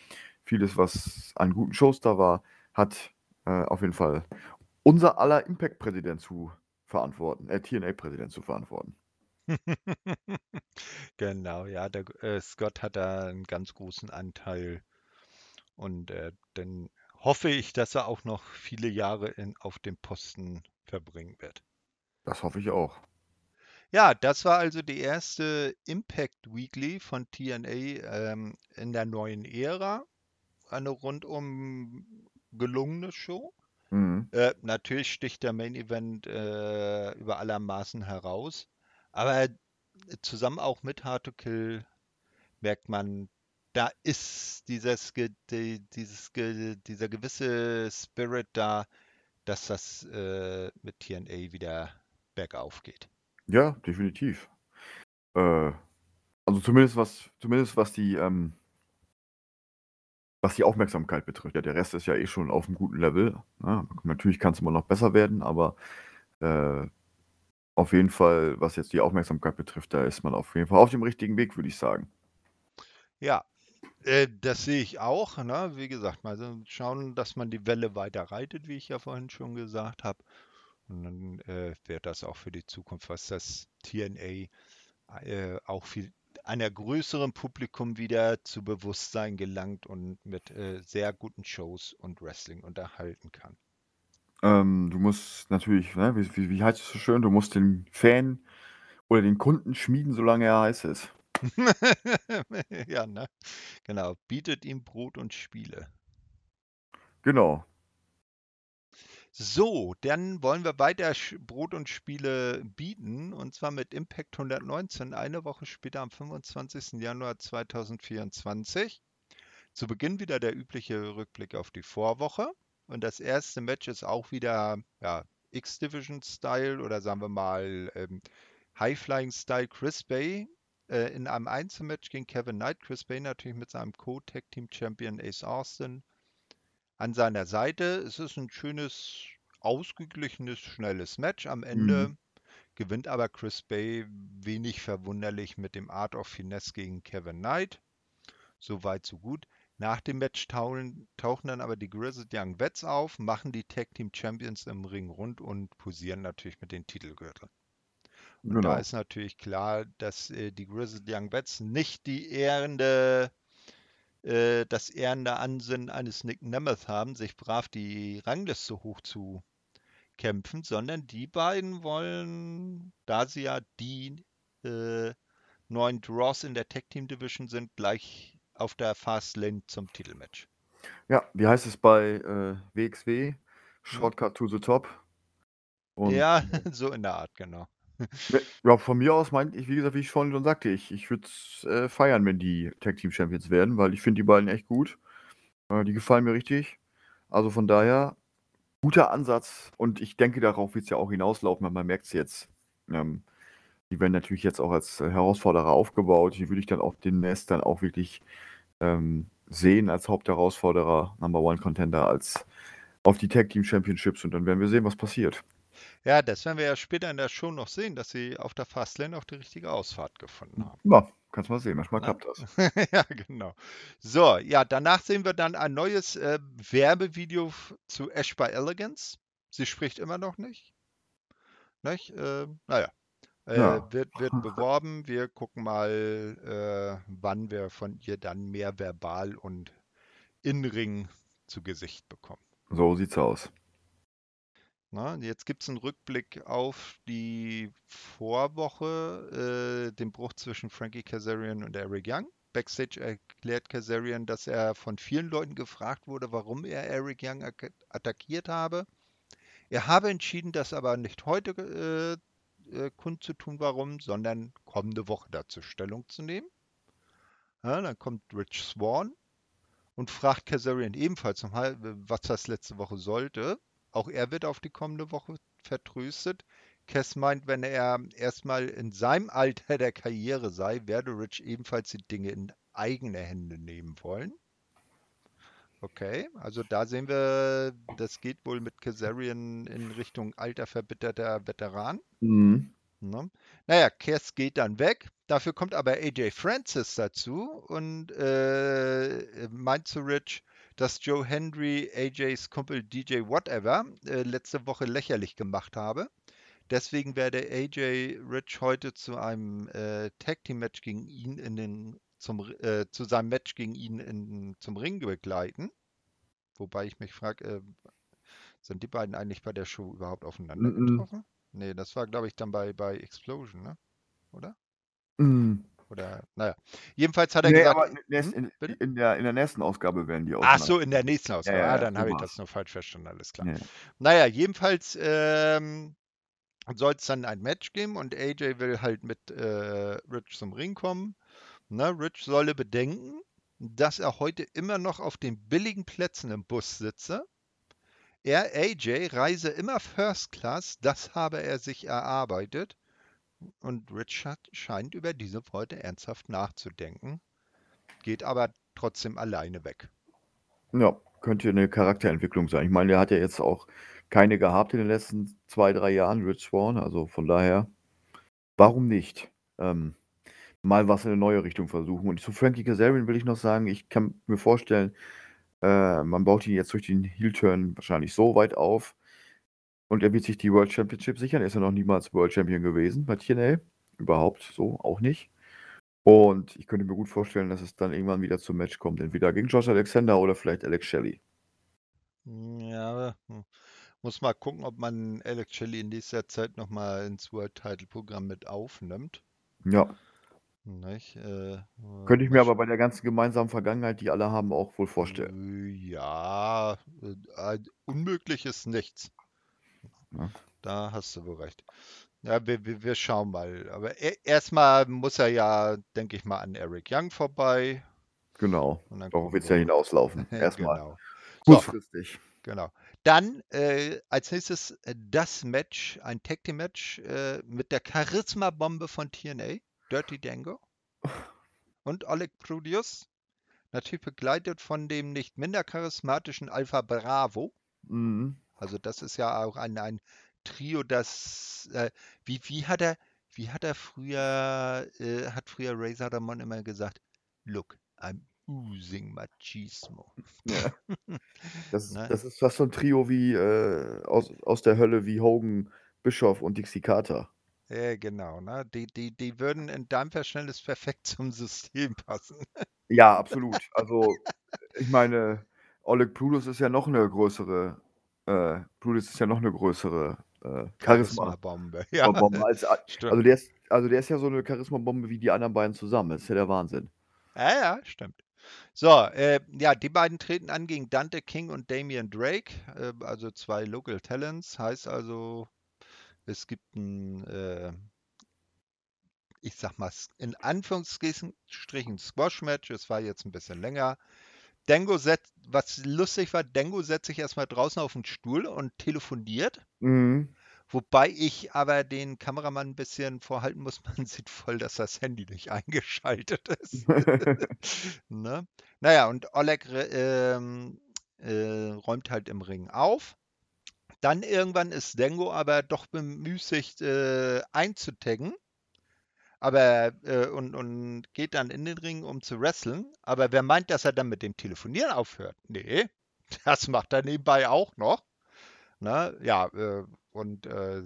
vieles, was an guten Shows da war, hat äh, auf jeden Fall unser aller Impact-Präsident zu verantworten, äh, TNA-Präsident zu verantworten. <laughs> Genau, ja, der äh, Scott hat da einen ganz großen Anteil und äh, dann hoffe ich, dass er auch noch viele Jahre in, auf dem Posten verbringen wird. Das hoffe ich auch. Ja, das war also die erste Impact Weekly von TNA ähm, in der neuen Ära. Eine rundum gelungene Show. Mhm. Äh, natürlich sticht der Main Event äh, über allermaßen heraus. Aber zusammen auch mit Hard to Kill merkt man, da ist dieses, dieses, dieser gewisse Spirit da, dass das äh, mit TNA wieder bergauf geht. Ja, definitiv. Äh, also zumindest was, zumindest was die ähm, was die Aufmerksamkeit betrifft. Ja, der Rest ist ja eh schon auf einem guten Level. Ja, ne? natürlich kann es immer noch besser werden, aber äh, auf jeden Fall, was jetzt die Aufmerksamkeit betrifft, da ist man auf jeden Fall auf dem richtigen Weg, würde ich sagen. Ja, äh, das sehe ich auch. Ne? Wie gesagt, mal schauen, dass man die Welle weiter reitet, wie ich ja vorhin schon gesagt habe. Und dann äh, wird das auch für die Zukunft, was das TNA äh, auch viel einer größeren Publikum wieder zu Bewusstsein gelangt und mit äh, sehr guten Shows und Wrestling unterhalten kann. Ähm, du musst natürlich, ne, wie, wie, wie heißt es so schön, du musst den Fan oder den Kunden schmieden, solange er heiß ist. <laughs> ja, ne? Genau. Bietet ihm Brot und Spiele. Genau. So, dann wollen wir weiter Brot und Spiele bieten und zwar mit Impact 119 eine Woche später am 25. Januar 2024. Zu Beginn wieder der übliche Rückblick auf die Vorwoche und das erste Match ist auch wieder ja, X-Division-Style oder sagen wir mal ähm, High-Flying-Style Chris Bay äh, in einem Einzelmatch gegen Kevin Knight. Chris Bay natürlich mit seinem Co-Tag-Team-Champion Ace Austin an seiner Seite. Es ist ein schönes, ausgeglichenes, schnelles Match. Am Ende mhm. gewinnt aber Chris Bay wenig verwunderlich mit dem Art of Finesse gegen Kevin Knight. So weit, so gut. Nach dem Match tauchen, tauchen dann aber die Grizzled Young Vets auf, machen die Tag Team Champions im Ring rund und posieren natürlich mit den Titelgürteln. Und genau. da ist natürlich klar, dass äh, die Grizzled Young Vets nicht die ehrende äh, das ehrende Ansinnen eines Nick Nemeth haben, sich brav die Rangliste hoch zu kämpfen, sondern die beiden wollen, da sie ja die äh, neuen Draws in der Tag Team Division sind, gleich auf der Fast Lane zum Titelmatch. Ja, wie heißt es bei äh, WXW? Hm. Shortcut to the Top. Und ja, <laughs> so in der Art, genau. Ja, von mir aus meinte ich, wie gesagt, wie ich vorhin schon sagte, ich, ich würde es äh, feiern, wenn die Tag Team Champions werden, weil ich finde die beiden echt gut. Äh, die gefallen mir richtig. Also von daher, guter Ansatz und ich denke, darauf wird es ja auch hinauslaufen, man merkt es jetzt. Ähm, die werden natürlich jetzt auch als Herausforderer aufgebaut. Die würde ich dann auch demnächst dann auch wirklich ähm, sehen als Hauptherausforderer, Number One Contender, als auf die Tag Team Championships und dann werden wir sehen, was passiert. Ja, das werden wir ja später in der Show noch sehen, dass sie auf der Fastlane auch die richtige Ausfahrt gefunden haben. Ja, kannst mal sehen, manchmal klappt das. <laughs> ja, genau. So, ja, danach sehen wir dann ein neues äh, Werbevideo zu Ash by Elegance. Sie spricht immer noch nicht. nicht? Äh, naja, äh, ja. wird, wird beworben. Wir gucken mal, äh, wann wir von ihr dann mehr verbal und in Ring zu Gesicht bekommen. So sieht's aus. Na, jetzt gibt es einen Rückblick auf die Vorwoche, äh, den Bruch zwischen Frankie Kazarian und Eric Young. Backstage erklärt Kazarian, dass er von vielen Leuten gefragt wurde, warum er Eric Young attackiert habe. Er habe entschieden, das aber nicht heute äh, äh, kundzutun, warum, sondern kommende Woche dazu Stellung zu nehmen. Ja, dann kommt Rich Swan und fragt Kazarian ebenfalls nochmal, was das letzte Woche sollte. Auch er wird auf die kommende Woche vertröstet. Cass meint, wenn er erstmal in seinem Alter der Karriere sei, werde Rich ebenfalls die Dinge in eigene Hände nehmen wollen. Okay, also da sehen wir, das geht wohl mit Kazarian in Richtung alter verbitterter Veteran. Mhm. Ne? Naja, Cass geht dann weg. Dafür kommt aber AJ Francis dazu und äh, meint zu Rich, dass Joe Hendry AJs Kumpel DJ Whatever äh, letzte Woche lächerlich gemacht habe. Deswegen werde AJ Rich heute zu einem äh, Tag Team Match gegen ihn in den zum, äh, zu seinem Match gegen ihn in, zum Ring begleiten. Wobei ich mich frage, äh, sind die beiden eigentlich bei der Show überhaupt aufeinander mm -mm. getroffen? Nee, das war, glaube ich, dann bei, bei Explosion, ne? Oder? Mm. Oder, naja. Jedenfalls hat er nee, gesagt. Aber in, hm, in, in, der, in der nächsten Ausgabe werden die auch. Ach so, in der nächsten Ausgabe. Ja, ja, ah, dann habe ich das nur falsch verstanden, alles klar. Ja. Naja, jedenfalls ähm, soll es dann ein Match geben und AJ will halt mit äh, Rich zum Ring kommen. Na, Rich solle bedenken, dass er heute immer noch auf den billigen Plätzen im Bus sitze. Er, AJ, reise immer First Class, das habe er sich erarbeitet und Richard scheint über diese Worte ernsthaft nachzudenken, geht aber trotzdem alleine weg. Ja, könnte eine Charakterentwicklung sein. Ich meine, der hat ja jetzt auch keine gehabt in den letzten zwei, drei Jahren, Rich Swann. Also von daher, warum nicht? Ähm, mal was in eine neue Richtung versuchen. Und zu Frankie Kazarian will ich noch sagen, ich kann mir vorstellen, äh, man baut ihn jetzt durch den Heel-Turn wahrscheinlich so weit auf. Und er wird sich die World Championship sichern. Er ist ja noch niemals World Champion gewesen bei TNA. Überhaupt so auch nicht. Und ich könnte mir gut vorstellen, dass es dann irgendwann wieder zum Match kommt. Entweder gegen Josh Alexander oder vielleicht Alex Shelley. Ja, hm. muss mal gucken, ob man Alex Shelley in dieser Zeit nochmal ins World Title Programm mit aufnimmt. Ja. Nicht? Äh, Könnte ich mir aber bei der ganzen gemeinsamen Vergangenheit, die alle haben, auch wohl vorstellen. Äh, ja, äh, unmöglich ist nichts. Ja. Da hast du wohl recht. Ja, wir, wir, wir schauen mal. Aber e erstmal muss er ja, denke ich mal, an Eric Young vorbei. Genau. Darauf wird es ja hinauslaufen. <laughs> Erstmal. genau. Kurzfristig. So, genau. Dann äh, als nächstes äh, das Match, ein Tag Team Match äh, mit der Charisma-Bombe von TNA, Dirty Dango <laughs> und Oleg Prudius. Natürlich begleitet von dem nicht minder charismatischen Alpha Bravo. Mhm. Also das ist ja auch ein, ein Trio, das äh, wie, wie hat er wie hat er früher äh, hat früher Razor Ramon immer gesagt, look, I'm oozing machismo. Ja. <laughs> Das, ne? das ist fast so ein Trio wie äh, aus, aus der Hölle wie Hogan, Bischof und Dixie Carter. Ja, genau. Ne? Die, die, die würden in deinem Verständnis perfekt <laughs> zum System passen. Ja, absolut. Also, ich meine, Oleg Prudus ist ja noch eine größere, äh, Prudus ist ja noch eine größere äh, Charisma-Bombe. <laughs> Ja. Als, also, der ist, also der ist ja so eine Charisma-Bombe wie die anderen beiden zusammen. Das ist ja der Wahnsinn. Ja, ja, stimmt. So, äh, ja, die beiden treten an gegen Dante King und Damian Drake, äh, also zwei Local Talents. Heißt also, es gibt ein, äh, ich sag mal, in Anführungsstrichen Squash-Match. Es war jetzt ein bisschen länger. Dengo setzt, was lustig war, Dengo setzt sich erstmal draußen auf den Stuhl und telefoniert. Mhm. Wobei ich aber den Kameramann ein bisschen vorhalten muss, <laughs> man sieht voll, dass das Handy nicht eingeschaltet ist. <laughs> <laughs> ne? Naja, und Oleg ähm, äh, räumt halt im Ring auf. Dann irgendwann ist Dengo aber doch bemüßigt äh, einzutaggen. Aber äh, und, und geht dann in den Ring, um zu wresteln. Aber wer meint, dass er dann mit dem Telefonieren aufhört? Nee, <laughs> das macht er nebenbei auch noch. Na, ja, äh, und äh,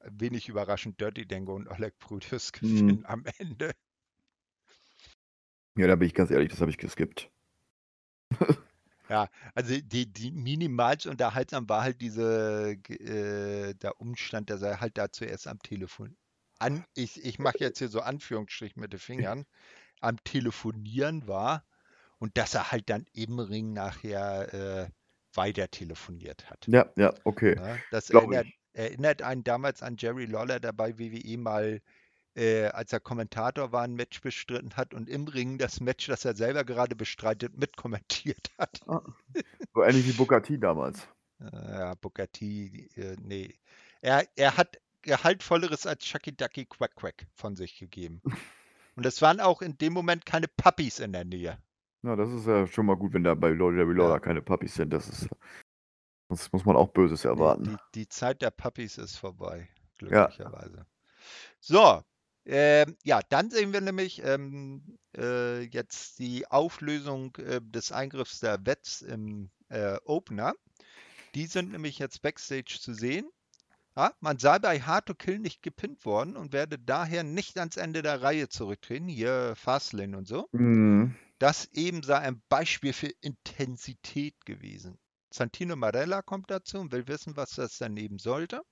wenig überraschend Dirty Dango und Oleg Prudius gewinnen mhm. am Ende. Ja, da bin ich ganz ehrlich, das habe ich geskippt. <laughs> ja, also die, die minimals unterhaltsam war halt diese, äh, der Umstand, dass er halt da zuerst am Telefon an, ich, ich mache jetzt hier so Anführungsstrich mit den Fingern, am Telefonieren war und dass er halt dann im Ring nachher äh, weiter telefoniert hat. Ja, ja, okay. Ja, das erinnert, erinnert, einen damals an Jerry Lawler, der bei WWE mal, äh, als er Kommentator war, ein Match bestritten hat und im Ring das Match, das er selber gerade bestreitet, mitkommentiert <laughs> hat. Ah, so ähnlich wie Booker T damals. Ja, Booker T, äh, nee. Er, er hat gehaltvolleres als Chucky Ducky Quack Quack von sich gegeben. <laughs> Und es waren auch in dem Moment keine Puppies in der Nähe. Ja, das ist ja schon mal gut, wenn da bei Lord Reloader ja. keine Puppies sind. Das ist, sonst muss man auch Böses erwarten. Die, die Zeit der Puppies ist vorbei, glücklicherweise. Ja. So, äh, ja, dann sehen wir nämlich ähm, äh, jetzt die Auflösung äh, des Eingriffs der Wets im äh, Opener. Die sind nämlich jetzt backstage zu sehen. Ja, man sei bei Hard to Kill nicht gepinnt worden und werde daher nicht ans Ende der Reihe zurücktreten. Hier Fastlane und so. Mhm. Das eben sei ein Beispiel für Intensität gewesen. Santino Marella kommt dazu und will wissen, was das daneben sollte.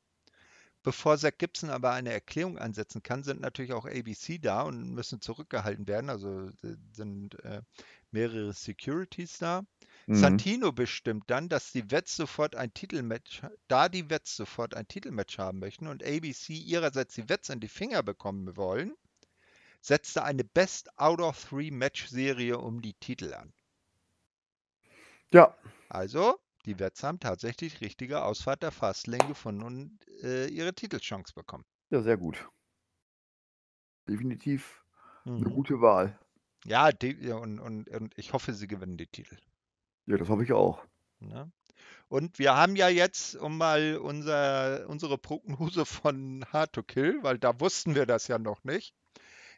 Bevor Zach Gibson aber eine Erklärung ansetzen kann, sind natürlich auch ABC da und müssen zurückgehalten werden. Also sind äh, mehrere Securities da. Mhm. Santino bestimmt dann, dass die Wets sofort ein Titelmatch, da die Wets sofort ein Titelmatch haben möchten und ABC ihrerseits die Wets in die Finger bekommen wollen, setzte eine Best Out of Three Match Serie um die Titel an. Ja. Also, die Wets haben tatsächlich richtige Ausfahrt der Fastlane gefunden und äh, ihre Titelchance bekommen. Ja, sehr gut. Definitiv mhm. eine gute Wahl. Ja, und, und, und ich hoffe, sie gewinnen die Titel. Ja, das habe ich auch. Ne? Und wir haben ja jetzt, um mal unser, unsere Prognose von Hard to Kill, weil da wussten wir das ja noch nicht.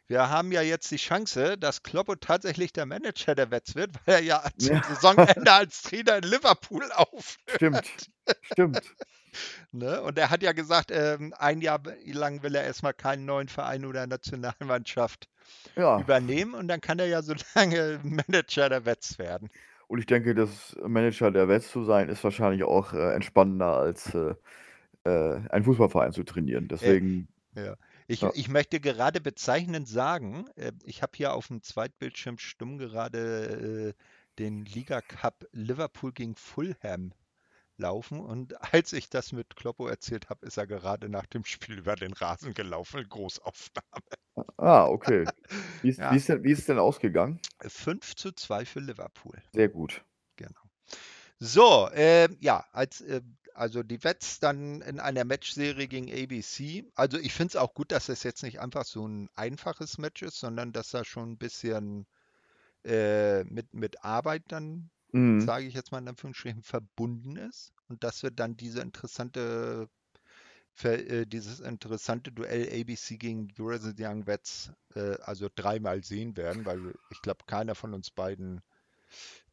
Wir haben ja jetzt die Chance, dass Kloppo tatsächlich der Manager der Wets wird, weil er ja zum Ja. Saisonende als Trainer in Liverpool aufhört. Stimmt, stimmt. <laughs> Ne? Und er hat ja gesagt, ähm, ein Jahr lang will er erstmal keinen neuen Verein oder Nationalmannschaft Ja, übernehmen und dann kann er ja so lange <laughs> Manager der Wets werden. und ich denke, das Manager der Wets zu sein, ist wahrscheinlich auch äh, entspannender als äh, äh, einen Fußballverein zu trainieren. Deswegen, Ja. Ich, Ja. ich möchte gerade bezeichnend sagen, äh, ich habe hier auf dem Zweitbildschirm stumm gerade äh, den Liga Cup Liverpool gegen Fulham laufen und <laughs> als ich das mit Kloppo erzählt habe, ist er gerade nach dem Spiel über den Rasen gelaufen, Großaufnahme. ah, okay. <laughs> Wie ist, Ja. wie, ist denn, wie ist es denn ausgegangen? 5 zu 2 für Liverpool. Sehr gut. Genau. So, äh, ja, als, äh, also die Wets dann in einer Matchserie gegen ABC. Also ich finde es auch gut, dass es jetzt nicht einfach so ein einfaches Match ist, sondern dass da schon ein bisschen äh, mit, mit Arbeit dann, Mhm. sage ich jetzt mal in Anführungsstrichen, verbunden ist. Und dass wir dann diese interessante, äh, dieses interessante Duell ABC gegen Eurasian Young Vets äh, also dreimal sehen werden, weil ich glaube, keiner von uns beiden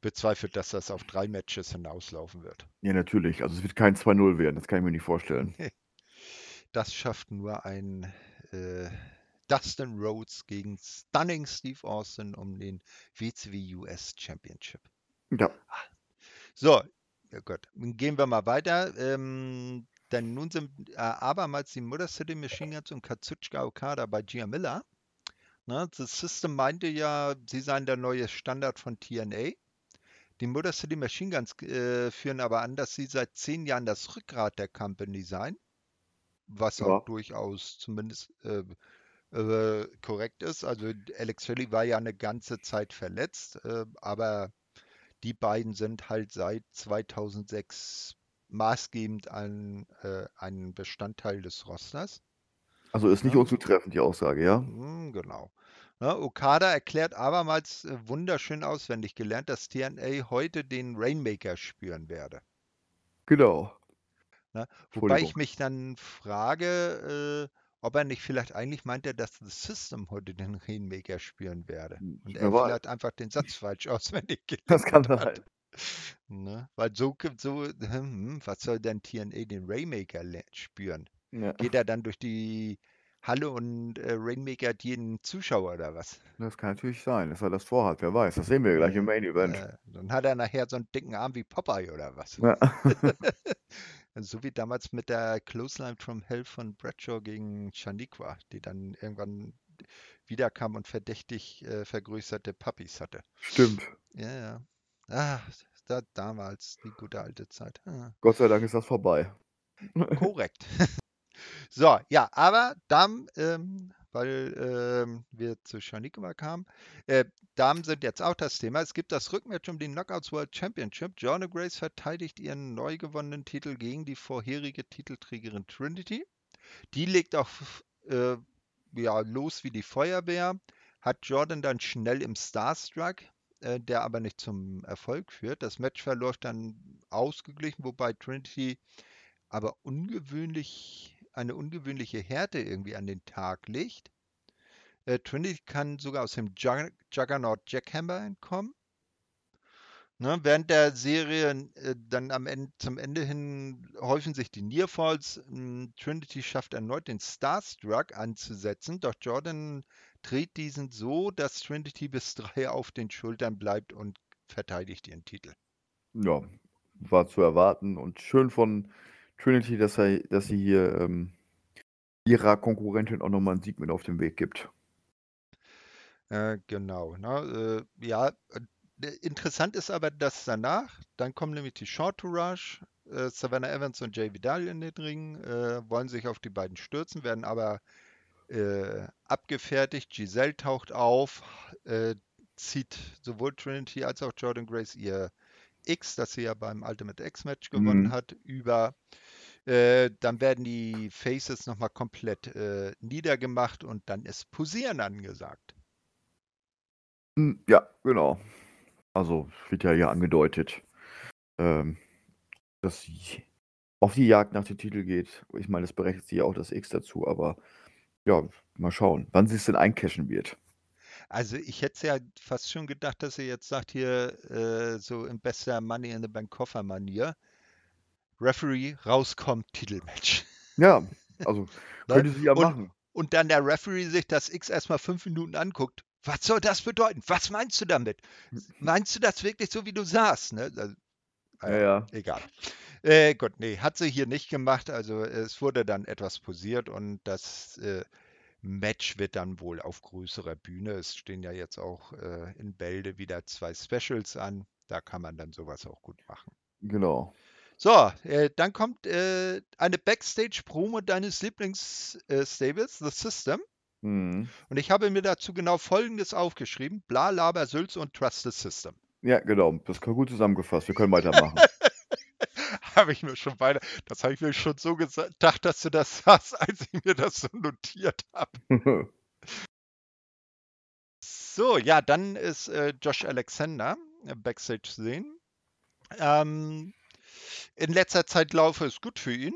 bezweifelt, dass das auf drei Matches hinauslaufen wird. Ja, natürlich. Also es wird kein 2-0 werden, das kann ich mir nicht vorstellen. <laughs> Das schafft nur ein äh, Dustin Rhodes gegen Stunning Steve Austin um den WCW US Championship. Ja, So, ja gut, dann gehen wir mal weiter. Ähm, denn nun sind äh, abermals die Motor City Machine Guns und Katsuchika Okada bei Gia Miller. Ne, das System meinte ja, sie seien der neue Standard von TNA. Die Motor City Machine Guns äh, führen aber an, dass sie seit zehn Jahren das Rückgrat der Company seien. Was Ja. auch durchaus zumindest äh, äh, korrekt ist. Also Alex Shelley war ja eine ganze Zeit verletzt, äh, aber die beiden sind halt seit 2006 maßgebend ein, äh, ein Bestandteil des Rosters. Also ist nicht Ja. unzutreffend, die Aussage, ja? Hm, genau. Ne, Okada erklärt abermals äh, wunderschön auswendig gelernt, dass TNA heute den Rainmaker spüren werde. Genau. Ne? Wobei ich Entschuldigung. mich dann frage, äh, ob er nicht vielleicht eigentlich meinte, dass das System heute den Rainmaker spüren werde. Hm, Und wer er weiß. vielleicht einfach den Satz falsch <laughs> auswendig <laughs> Das kann gelernt hat. sein. Ne? Weil so, so hm, was soll denn TNA den Rainmaker le- spüren? Ja, Geht er dann durch die Halle und äh, Rainmaker hat jeden Zuschauer oder was? das kann natürlich sein, dass er das vorhat, wer weiß. Das sehen wir gleich im Main Event. äh, dann hat er nachher so einen dicken Arm wie Popeye oder was? Ja. <laughs> So wie damals mit der Clothesline from Hell von Bradshaw gegen Shaniqua, die dann irgendwann wiederkam und verdächtig äh, vergrößerte Puppies hatte. Stimmt. Ja, ja. Ah, da, damals, die gute alte Zeit. Ah. Gott sei Dank ist das vorbei. Korrekt. <laughs> So, ja, aber Damen, ähm, weil ähm, wir zu Shaniqua kamen, äh, Damen sind jetzt auch das Thema. Es gibt das Rückmatch um den Knockouts World Championship. Jordan Grace verteidigt ihren neu gewonnenen Titel gegen die vorherige Titelträgerin Trinity. Die legt auch äh, ja, los wie die Feuerwehr, hat Jordan dann schnell im Starstruck, äh, der aber nicht zum Erfolg führt. Das Match verläuft dann ausgeglichen, wobei Trinity aber ungewöhnlich, eine ungewöhnliche Härte irgendwie an den Tag legt. Äh, Trinity kann sogar aus dem Jug Juggernaut Jackhammer entkommen. Ne, während der Serie äh, dann am Ende, zum Ende hin häufen sich die Nearfalls. M, Trinity schafft erneut den Starstruck anzusetzen, doch Jordan dreht diesen so, dass Trinity bis drei auf den Schultern bleibt und verteidigt ihren Titel. Ja, war zu erwarten und schön von Trinity, dass, er, dass sie hier ähm, ihrer Konkurrentin auch nochmal einen Sieg mit auf den Weg gibt. Äh, genau. Ne? Äh, ja, äh, interessant ist aber, dass danach, dann kommen nämlich die Short to Rush, äh, Savannah Evans und Jay Vidal in den Ring, äh, wollen sich auf die beiden stürzen, werden aber äh, abgefertigt. Giselle taucht auf, zieht sowohl Trinity als auch Jordan Grace ihr X, das sie ja beim Ultimate X-Match gewonnen Mhm. hat, über. Äh, dann werden die Faces nochmal komplett äh, niedergemacht und dann ist Posieren angesagt. Hm, Ja, genau. Also, wird ja hier angedeutet, ähm, dass sie auf die Jagd nach dem Titel geht. Ich meine, es berechnet sich ja auch das X dazu, aber ja, mal schauen, wann sie es denn eincashen wird. Also ich hätte ja fast schon gedacht, dass er jetzt sagt hier äh, so in bester Money in the Bank Koffer Manier, Referee rauskommt, Titelmatch. Ja, also <laughs> könnte sie ja und, machen. Und dann der Referee sich das X erstmal fünf Minuten anguckt. Was soll das bedeuten? Was meinst du damit? Meinst du das wirklich so, wie du sagst? Ne? Also, ja, ja. Egal. Äh, Gott, nee, hat sie hier nicht gemacht. Also es wurde dann etwas posiert und das äh, Match wird dann wohl auf größerer Bühne. Es stehen ja jetzt auch äh, in Bälde wieder zwei Specials an. Da kann man dann sowas auch gut machen. Genau. So, äh, dann kommt äh, eine Backstage-Promo deines Lieblingsstables, The System. Mhm. Und ich habe mir dazu genau Folgendes aufgeschrieben: Bla, Laber, Sülz und Trust the System. Ja, genau. Das ist gut zusammengefasst. Wir können weitermachen. <laughs> <laughs> habe ich mir schon weiter, das habe ich mir schon so gedacht, dass du das hast, <laughs> als ich mir das so notiert habe. <laughs> so, ja, dann ist äh, Josh Alexander äh, Backstage sehen. Ähm, in letzter Zeit laufe es gut für ihn.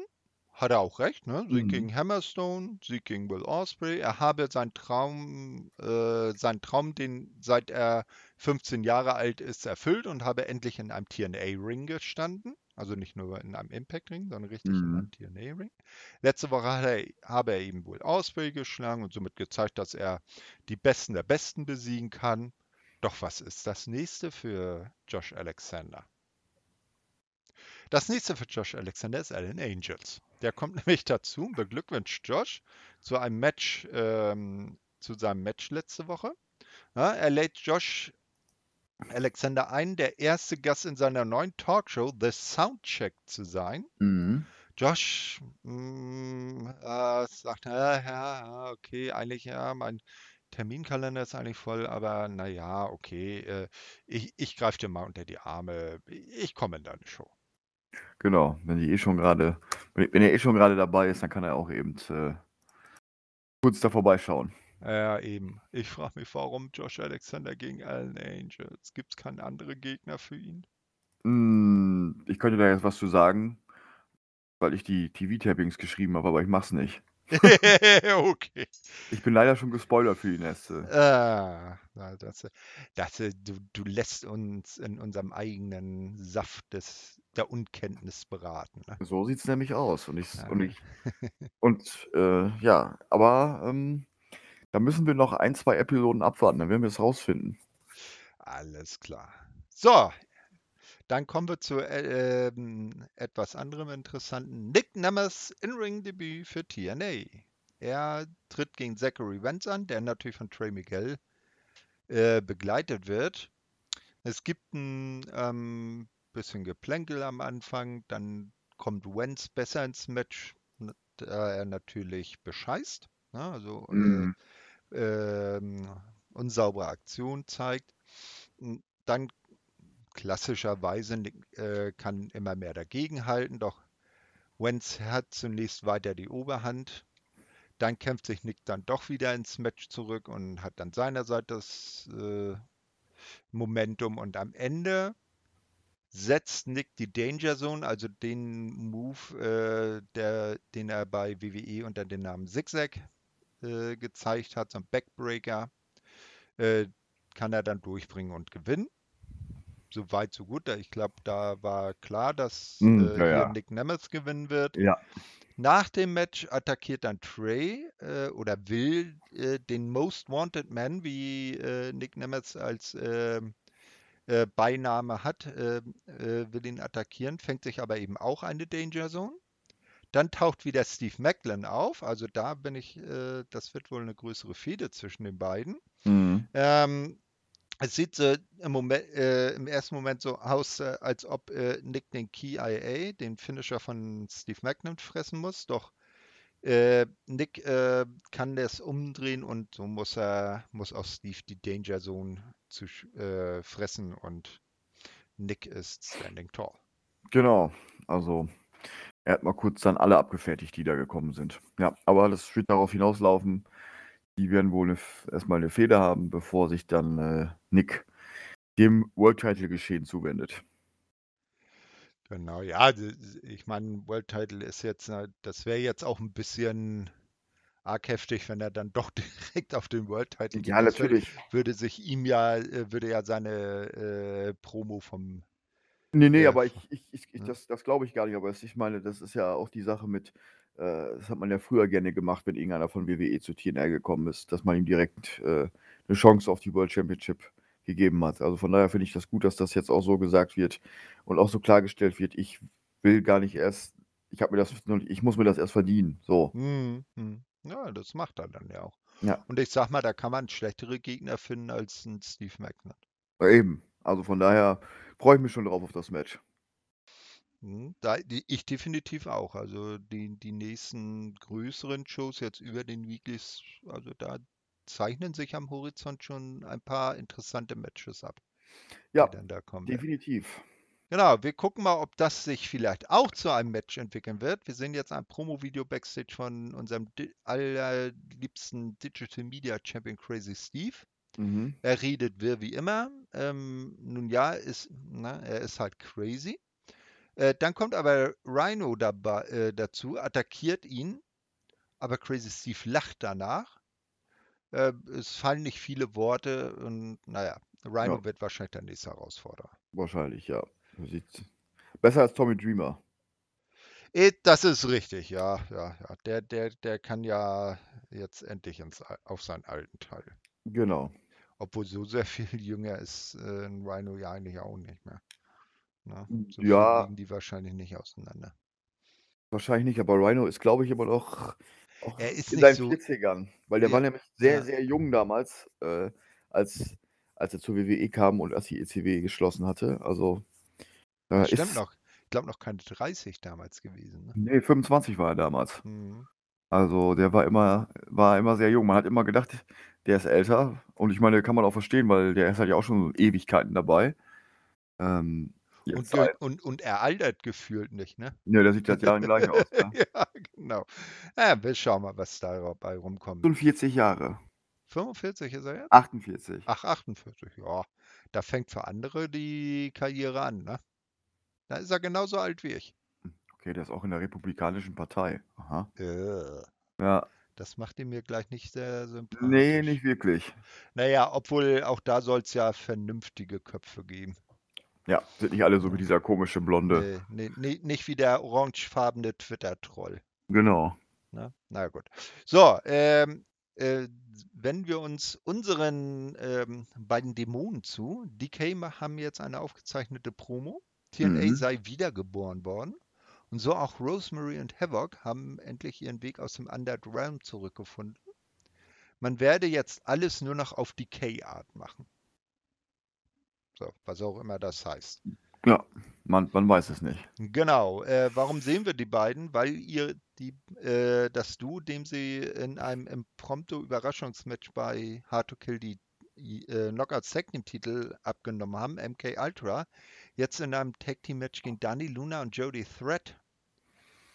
Hat er auch recht, ne? Sieg mhm. gegen Hammerstone, Sieg gegen Will Osprey. Er habe seinen Traum, äh, seinen Traum, den seit er 15 Jahre alt ist, erfüllt und habe endlich in einem TNA-Ring gestanden. Also nicht nur in einem Impact-Ring, sondern richtig mhm. in einem TNA-Ring. Letzte Woche er, habe er eben wohl Osprey geschlagen und somit gezeigt, dass er die Besten der Besten besiegen kann. Doch was ist das nächste für Josh Alexander? Das nächste für Josh Alexander ist Allen Angels. Der kommt <laughs> nämlich dazu und beglückwünscht Josh zu einem Match, ähm, zu seinem Match letzte Woche. Ja, er lädt Josh Alexander ein, der erste Gast in seiner neuen Talkshow The Soundcheck zu sein. Mhm. Josh mh, mm, äh, sagt, ja, ja, okay, eigentlich ja, mein Terminkalender ist eigentlich voll, aber naja, okay, äh, ich, ich greife dir mal unter die Arme, ich komme in deine Show. Genau, wenn die eh schon gerade, wenn er eh schon gerade dabei ist, dann kann er auch eben äh, kurz da vorbeischauen. Ja, eben. Ich frage mich, warum Josh Alexander gegen Allen Angels? Gibt es keinen anderen Gegner für ihn? Hm, ich könnte da jetzt was zu sagen, weil ich die TV-Tappings geschrieben habe, aber ich mach's nicht. <laughs> okay. Ich bin leider schon gespoilert für die Nächste. Ah, das, das, du, du lässt uns in unserem eigenen Saft des, der Unkenntnis beraten. Ne? So sieht's nämlich aus. Und ich, ja. und, ich, und äh, ja, aber ähm, da müssen wir noch ein, zwei Episoden abwarten, dann werden wir es rausfinden. Alles klar. So, dann kommen wir zu äh, etwas anderem interessanten. Nick Nemmers In-Ring-Debüt für TNA. Er tritt gegen Zachary Wentz an, der natürlich von Trey Miguel äh, begleitet wird. Es gibt ein ähm, bisschen Geplänkel am Anfang, dann kommt Wentz besser ins Match, da er natürlich bescheißt. Ne? Also mm. äh, ähm, unsaubere Aktion zeigt. Dann klassischerweise äh, kann immer mehr dagegenhalten, doch Wentz hat zunächst weiter die Oberhand. Dann kämpft sich Nick dann doch wieder ins Match zurück und hat dann seinerseits das äh, Momentum. Und am Ende setzt Nick die Danger Zone, also den Move, äh, der, den er bei WWE unter dem Namen Zigzag äh, gezeigt hat, so ein Backbreaker, äh, kann er dann durchbringen und gewinnen so weit, so gut. Ich glaube, da war klar, dass mm, äh, ja, hier ja. Nick Nemeth gewinnen wird. Ja. Nach dem Match attackiert dann Trey äh, oder will äh, den Most Wanted Man, wie äh, Nick Nemeth als ähm, äh, Beiname hat, ähm, äh, will ihn attackieren, fängt sich aber eben auch eine Danger Zone. Dann taucht wieder Steve Macklin auf. Also da bin ich, das wird wohl eine größere Fehde zwischen den beiden. Mhm. Ähm, es sieht so im, Moment, äh, im ersten Moment so aus, äh, als ob äh, Nick den Key IA, den Finisher von Steve Magnum, fressen muss. Doch äh, Nick äh, kann das umdrehen und so muss er muss auch Steve die Danger Zone zu äh, fressen und Nick ist standing tall. Genau, also er hat mal kurz dann alle abgefertigt, die da gekommen sind. Ja, aber das wird darauf hinauslaufen, die werden wohl 'ne erst eine Fehde haben, bevor sich dann, äh, Nick dem World Title Geschehen zuwendet. Genau, ja, ich meine, World Title ist jetzt, das wäre jetzt auch ein bisschen arg heftig, wenn er dann doch <laughs> direkt auf den World Title Ja, natürlich. Würde, würde, sich ihm ja, äh, würde ja seine äh, Promo vom. Nee, nee, äh, aber ich, ich, ich, ich das, das glaube ich gar nicht. Aber ich meine, das ist ja auch die Sache mit, äh, das hat man ja früher gerne gemacht, wenn irgendeiner von WWE zu TNR gekommen ist, dass man ihm direkt äh, eine Chance auf die World Championship gegeben hat. Also von daher finde ich das gut, dass das jetzt auch so gesagt wird und auch so klargestellt wird. Ich will gar nicht erst, ich habe mir das, ich muss mir das erst verdienen. So. Hm, hm. Ja, das macht er dann ja auch. Ja. Und ich sag mal, da kann man schlechtere Gegner finden als ein Steve Magnet. Ja, eben. Also von daher freue ich mich schon drauf auf das Match. Hm, da, ich definitiv auch. Also die, die nächsten größeren Shows jetzt über den Weeklies, also da zeichnen sich am Horizont schon ein paar interessante Matches ab. Ja, definitiv. Genau, wir gucken mal, ob das sich vielleicht auch zu einem Match entwickeln wird. Wir sehen jetzt ein Promo-Video Backstage von unserem allerliebsten Digital Media Champion Crazy Steve. Mhm. Er redet wir wie immer. Ähm, nun ja, ist, na, er ist halt crazy. Äh, dann kommt aber Rhino dabei, äh, dazu, attackiert ihn, aber Crazy Steve lacht danach. Äh, es fallen nicht viele Worte und naja, Rhino ja. wird wahrscheinlich der nächste Herausforderer. Wahrscheinlich, ja. Sieht besser als Tommy Dreamer. Eh, das ist richtig, ja, ja, ja. Der, der, der kann ja jetzt endlich ins, auf seinen alten Teil. Genau. Obwohl so sehr viel <laughs> jünger ist äh, ein Rhino ja eigentlich auch nicht mehr. Na, ne? so ja. liegen die wahrscheinlich nicht auseinander. Wahrscheinlich nicht, aber Rhino ist, glaube ich, immer noch er ist in seinen so, 40ern. Weil der ja, war nämlich sehr, ja. sehr jung damals, äh, als, als er zur WWE kam und als die ECW geschlossen hatte. Also äh, Stimmt noch. Ich glaube noch keine 30 damals gewesen. Ne? Nee, 25 war er damals. Mhm. Also der war immer, war immer sehr jung. Man hat immer gedacht, der ist älter. Und ich meine, kann man auch verstehen, weil der ist halt ja auch schon Ewigkeiten dabei. Ähm, und, halt. und, und er altert gefühlt nicht, ne? <laughs> Ja, der sieht seit Jahren gleich aus. Ne? <laughs> ja, genau. Ja, wir schauen mal, was dabei rumkommt. 45 Jahre. 45 ist er jetzt? 48. Ach, 48, ja. Da fängt für andere die Karriere an, ne? Da ist er genauso alt wie ich. Okay, der ist auch in der Republikanischen Partei. Aha. Äh, Ja. Das macht ihn mir gleich nicht sehr sympathisch. Nee, nicht wirklich. Naja, obwohl auch da soll es ja vernünftige Köpfe geben. Ja, sind nicht alle so wie dieser komische Blonde. Nee, nee, nicht wie der orangefarbene Twitter-Troll. Genau. Na, na gut. So, ähm, äh, wenden wir uns unseren ähm, beiden Dämonen zu. DK haben jetzt eine aufgezeichnete Promo. TNA mhm. sei wiedergeboren worden. Und so auch Rosemary und Havoc haben endlich ihren Weg aus dem Underground zurückgefunden. Man werde jetzt alles nur noch auf Decay-Art machen. So, was auch immer das heißt. Ja, man, man weiß es nicht. Genau. Äh, warum sehen wir die beiden? Weil ihr die, äh, das Duo, dem sie in einem impromptu Überraschungsmatch bei Hard to Kill die äh, Knockout Team Titel abgenommen haben, MK Ultra, jetzt in einem Tag Team Match gegen Dani Luna und Jody Threat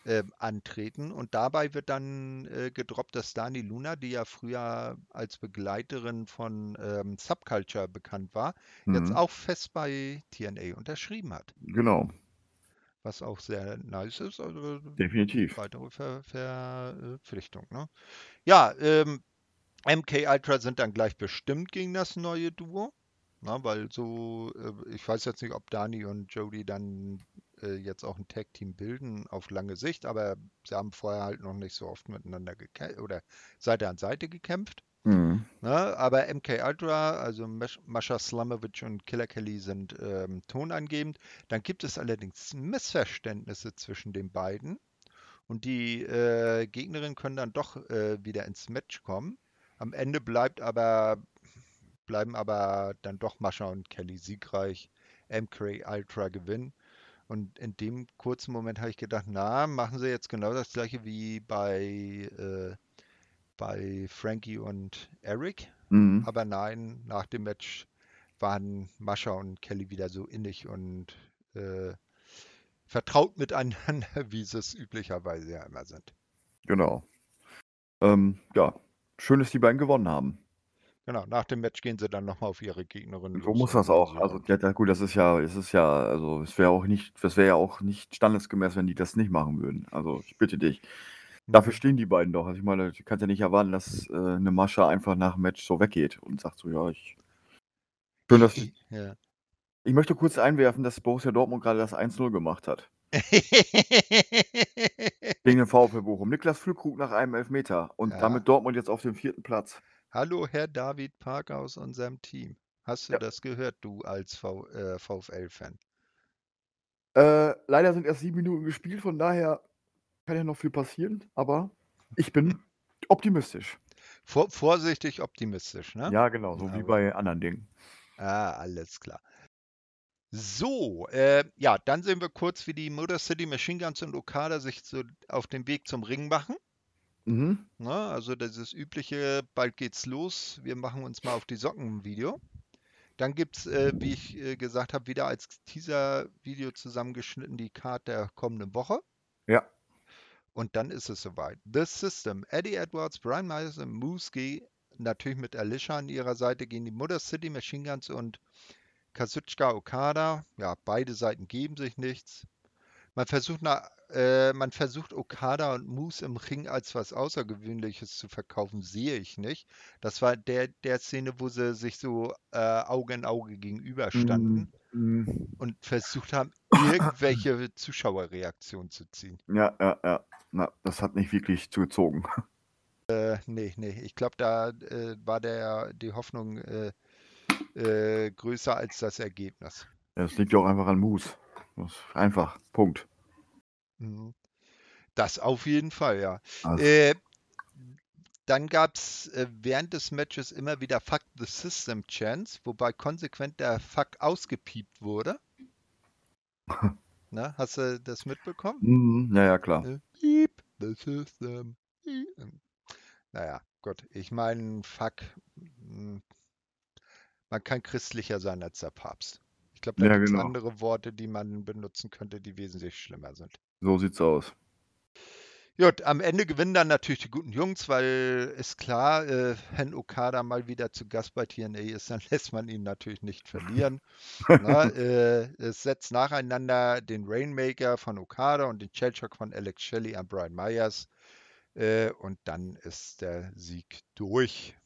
äh, antreten. Und dabei wird dann äh, gedroppt, dass Dani Luna, die ja früher als Begleiterin von ähm, Subculture bekannt war, mhm. jetzt auch fest bei TNA unterschrieben hat. Genau. Was auch sehr nice ist. Also Definitiv. Weitere Ver Verpflichtung. Ne? Ja, ähm, MK Ultra sind dann gleich bestimmt gegen das neue Duo. Na, weil so, äh, ich weiß jetzt nicht, ob Dani und Jody dann äh, jetzt auch ein Tag-Team bilden auf lange Sicht, aber sie haben vorher halt noch nicht so oft miteinander gekämpft oder Seite an Seite gekämpft. Mhm. Na, aber MK Ultra, also Mascha Slamovic und Killer Kelly sind ähm, tonangebend. Dann gibt es allerdings Missverständnisse zwischen den beiden. Und die äh, Gegnerinnen können dann doch äh, wieder ins Match kommen. Am Ende bleibt aber, bleiben aber dann doch Mascha und Kelly siegreich. MK Ultra gewinnen. Und in dem kurzen Moment habe ich gedacht, na, machen sie jetzt genau das gleiche wie bei, äh, bei Frankie und Eric. Mhm. Aber nein, nach dem Match waren Mascha und Kelly wieder so innig und äh, vertraut <laughs> miteinander, wie sie es üblicherweise ja immer sind. Genau. Ähm, ja, schön, dass die beiden gewonnen haben. Genau, nach dem Match gehen sie dann nochmal auf ihre Gegnerin So muss das auch. Also, ja, da gut, das ist ja es ist ja also, es wäre auch nicht das wäre ja auch nicht standesgemäß, wenn die das nicht machen würden. Also, ich bitte dich. Dafür stehen die beiden doch. Also, ich meine, du kannst ja nicht erwarten, dass, äh, 'ne Mascha einfach nach 'm Match so weggeht und sagt so: „Ja, ich“ Schön, dass Ja. Ich möchte kurz einwerfen, dass Borussia Dortmund gerade das 1:0 gemacht hat. <laughs> Gegen den VfL Bochum. Niklas Füllkrug nach einem Elfmeter und Ja. damit Dortmund jetzt auf dem 4. Platz. Hallo, Herr David Parker aus unserem Team. Hast du Ja. das gehört, du als V äh, VfL-Fan? Äh, leider sind erst 7 Minuten gespielt, von daher kann ja noch viel passieren, aber ich bin optimistisch. Vor vorsichtig optimistisch, ne? Ja, genau, so wie Aber bei anderen Dingen. Ah, alles klar. So, äh, ja, dann sehen wir kurz, wie die Motor City Machine Guns und Okada sich so auf den Weg zum Ring machen. Mhm. Ne? Also dieses übliche, bald geht's los, wir machen uns mal auf die Socken-Video. Dann gibt es, äh, wie ich äh, gesagt habe, wieder als Teaser-Video zusammengeschnitten die Card der kommenden Woche. Ja. Und dann ist es soweit. The System, Eddie Edwards, Brian Myers und Moose G, natürlich mit Alicia an ihrer Seite, gegen die Motor City Machine Guns und Kazuchika Okada. Ja, beide Seiten geben sich nichts. Man versucht, na, äh, man versucht Okada und Moose im Ring als was Außergewöhnliches zu verkaufen, sehe ich nicht. Das war der, der Szene, wo sie sich so äh, Auge in Auge gegenüberstanden Mhm. Mhm. und versucht haben, irgendwelche Zuschauerreaktionen zu ziehen. Ja, ja, ja. Na, das hat nicht wirklich zugezogen. <laughs> Äh, nee, nee, ich glaube, da äh, war der, die Hoffnung äh, äh, größer als das Ergebnis. Ja, das liegt ja auch einfach an Moose. Einfach. Punkt. Mhm. Das auf jeden Fall, ja. Also, Äh, dann gab es äh, während des Matches immer wieder Fuck the System Chance, wobei konsequent der Fuck ausgepiept wurde. <laughs> Na, hast du das mitbekommen? mhm. Ja, ja, klar. Äh, Piep the System. Naja, gut. Ich meine, Fuck. mh, Man kann christlicher sein als der Papst. Ich glaube, da Ja, gibt es genau. andere Worte, die man benutzen könnte, die wesentlich schlimmer sind. So sieht's aus. Gut, am Ende gewinnen dann natürlich die guten Jungs, weil ist klar, äh, wenn Okada mal wieder zu Gast bei TNA ist, dann <laughs> lässt man ihn natürlich nicht verlieren. Na, <laughs> äh, es setzt nacheinander den Rainmaker von Okada und den Shellshock von Alex Shelley an Brian Myers. Äh, und dann ist der Sieg durch.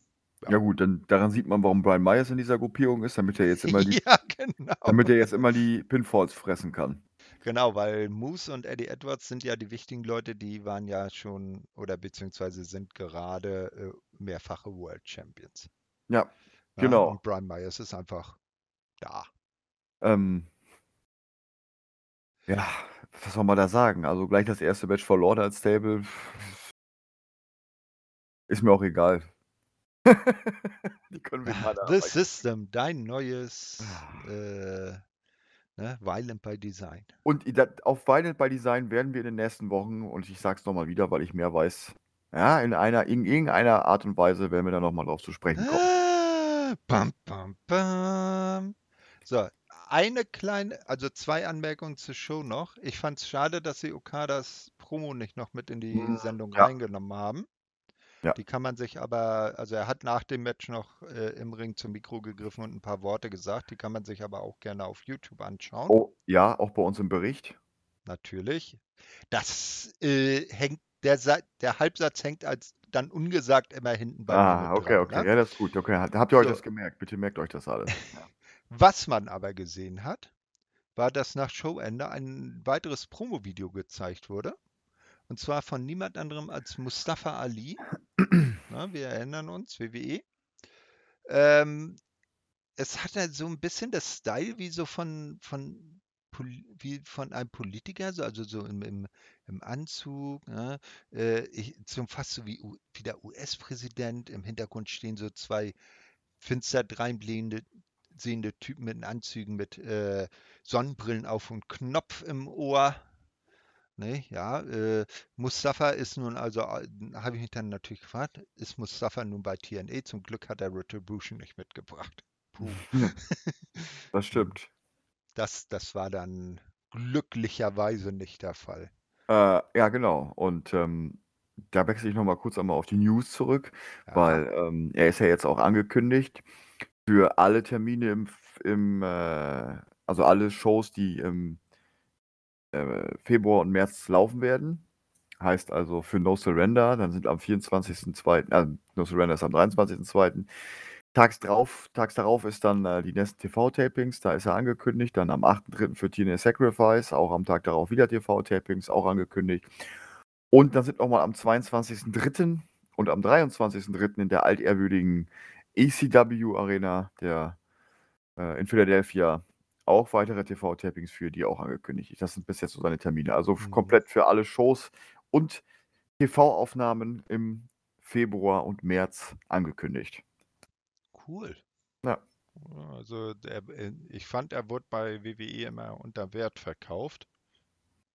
Ja gut, dann daran sieht man, warum Brian Myers in dieser Gruppierung ist, damit er jetzt immer <laughs> die Ja, genau. damit er jetzt immer die Pinfalls fressen kann. Genau, weil Moose und Eddie Edwards sind ja die wichtigen Leute, die waren ja schon oder beziehungsweise sind gerade äh, mehrfache World Champions. Ja, Ja, genau. und Brian Myers ist einfach da. Ähm ja, was soll man da sagen? Also gleich das erste Match verloren als Stable. Ist mir auch egal. <laughs> Die können wir gerade The arbeiten. System, dein neues äh, ne, Violent by Design. Und auf Violent by Design werden wir in den nächsten Wochen, und ich sage es noch mal wieder, weil ich mehr weiß, ja, in einer in irgendeiner Art und Weise werden wir da noch mal drauf zu sprechen kommen. Ah, bam, bam, bam. So, eine kleine, also zwei Anmerkungen zur Show noch. Ich fand es schade, dass sie Okadas Promo nicht noch mit in die Mhm, Sendung ja. reingenommen haben. Ja. Die kann man sich aber, also er hat nach dem Match noch äh, im Ring zum Mikro gegriffen und ein paar Worte gesagt. Die kann man sich aber auch gerne auf YouTube anschauen. Oh, ja, auch bei uns im Bericht. Natürlich. Das äh, hängt, der, der Halbsatz hängt als dann ungesagt immer hinten bei mir Ah, okay, dran, okay. ne? Ja, das ist gut. Okay, habt ihr euch So. das gemerkt. Bitte merkt euch das alles. <laughs> Was man aber gesehen hat, war, dass nach Showende ein weiteres Promo-Video gezeigt wurde. Und zwar von niemand anderem als Mustafa Ali. <clears throat> Na, wir erinnern uns, WWE. Ähm, es hat halt so ein bisschen das Style wie so von, von, wie von einem Politiker, so, also so im, im, im Anzug, ne? äh, ich, so fast so wie, U- wie der US-Präsident. Im Hintergrund stehen so zwei finster dreinblickende sehende Typen mit Anzügen mit äh, Sonnenbrillen auf und Knopf im Ohr. Ne, ja, äh, Mustafa ist nun also, äh, habe ich mich dann natürlich gefragt, ist Mustafa nun bei TNA? Zum Glück hat er Retribution nicht mitgebracht. Puh. <laughs> Das stimmt. Das, das war dann glücklicherweise nicht der Fall. Äh, ja, genau. Und ähm, da wechsle ich noch mal kurz einmal auf die News zurück, ja. weil ähm, er ist ja jetzt auch angekündigt für alle Termine im, im äh, also alle Shows, die im äh, Februar und März laufen werden. Heißt also für No Surrender, dann sind am 24.02., äh, No Surrender ist am 23.02. Tags tags darauf ist dann äh, die nächsten TV-Tapings, da ist er angekündigt. Dann am 8.3. für TNA Sacrifice, auch am Tag darauf wieder TV-Tapings, auch angekündigt. Und dann sind nochmal am 22.03. und am 23.03. in der altehrwürdigen ECW Arena der, äh, in Philadelphia auch weitere TV-Tapings für die auch angekündigt. Das sind bis jetzt so seine Termine. Also mhm. komplett für alle Shows und TV-Aufnahmen im Februar und März angekündigt. Cool. Ja. Also der, äh, ich fand, er wurde bei WWE immer unter Wert verkauft.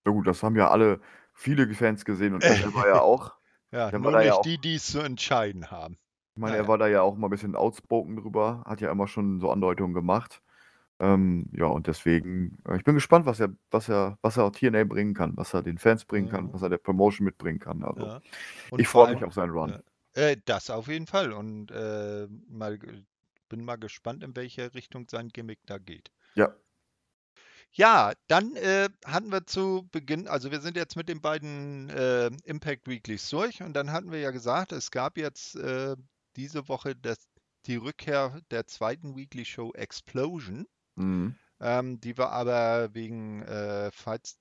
Ja gut, das haben ja alle viele Fans gesehen und er war ja <laughs> auch. ja, der nur nicht ja auch, die, die es zu entscheiden haben. Ich meine, naja. er war da ja auch mal ein bisschen outspoken drüber, hat ja immer schon so Andeutungen gemacht. Ähm, ja, und deswegen, äh, ich bin gespannt, was er, was er, was er TNA bringen kann, was er den Fans bringen ja. kann, was er der Promotion mitbringen kann. Also ja. ich freue mich auf seinen Run. Äh, das auf jeden Fall. Und äh, mal, bin mal gespannt, in welche Richtung sein Gimmick da geht. Ja. Ja, dann äh, hatten wir zu Beginn, also wir sind jetzt mit den beiden äh, Impact Weeklies durch und dann hatten wir ja gesagt, es gab jetzt äh, diese Woche das, die Rückkehr der zweiten Weekly Show Explosion. Mhm. Ähm, die wir aber wegen äh,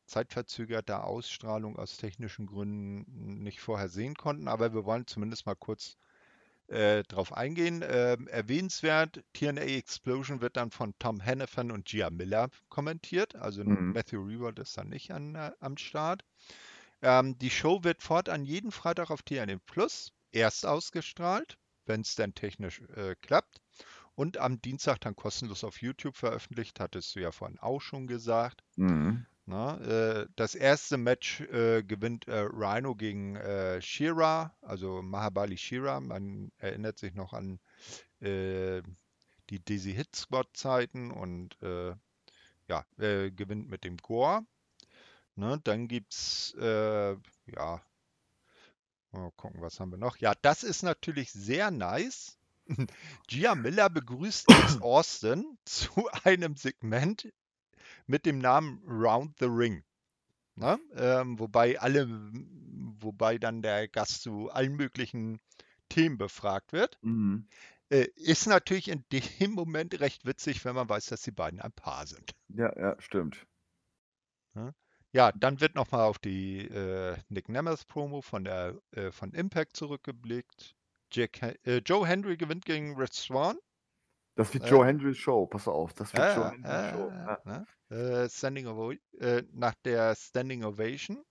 zeitverzögerter Ausstrahlung aus technischen Gründen nicht vorher sehen konnten. Aber wir wollen zumindest mal kurz äh, drauf eingehen. Ähm, erwähnenswert, TNA Explosion wird dann von Tom Hannafan und Gia Miller kommentiert. Also mhm. Matthew Reward ist dann nicht an, äh, am Start. Ähm, die Show wird fortan jeden Freitag auf TNA Plus erst ausgestrahlt, wenn es dann technisch äh, klappt und am Dienstag dann kostenlos auf YouTube veröffentlicht, hattest du ja vorhin auch schon gesagt. Mhm. Na, äh, das erste Match äh, gewinnt äh, Rhino gegen äh, Shira, also Mahabali Shira. Man erinnert sich noch an äh, die Dizzy Hit Squad Zeiten und äh, ja, gewinnt mit dem Gore. Ne, dann gibt es, ja, mal gucken, was haben wir noch? Ja, das ist natürlich sehr nice. Gia Miller begrüßt Ace <coughs> Austin zu <laughs> einem Segment mit dem Namen Round the Ring. Ne? Ähm, wobei alle, wobei dann der Gast zu allen möglichen Themen befragt wird. Mhm. Äh, ist natürlich in dem Moment recht witzig, wenn man weiß, dass die beiden ein Paar sind. Ja, ja, stimmt. Ne? Ja, dann wird nochmal auf die äh, Nick Nemeth Promo von der äh, von Impact zurückgeblickt. Jack, äh, Joe Henry gewinnt gegen Red Swan. Das wird äh, Joe Henrys Show, pass auf, das wird äh, Joe Henrys Show. Ne? Standing Ovo äh, nach der Standing Ovation.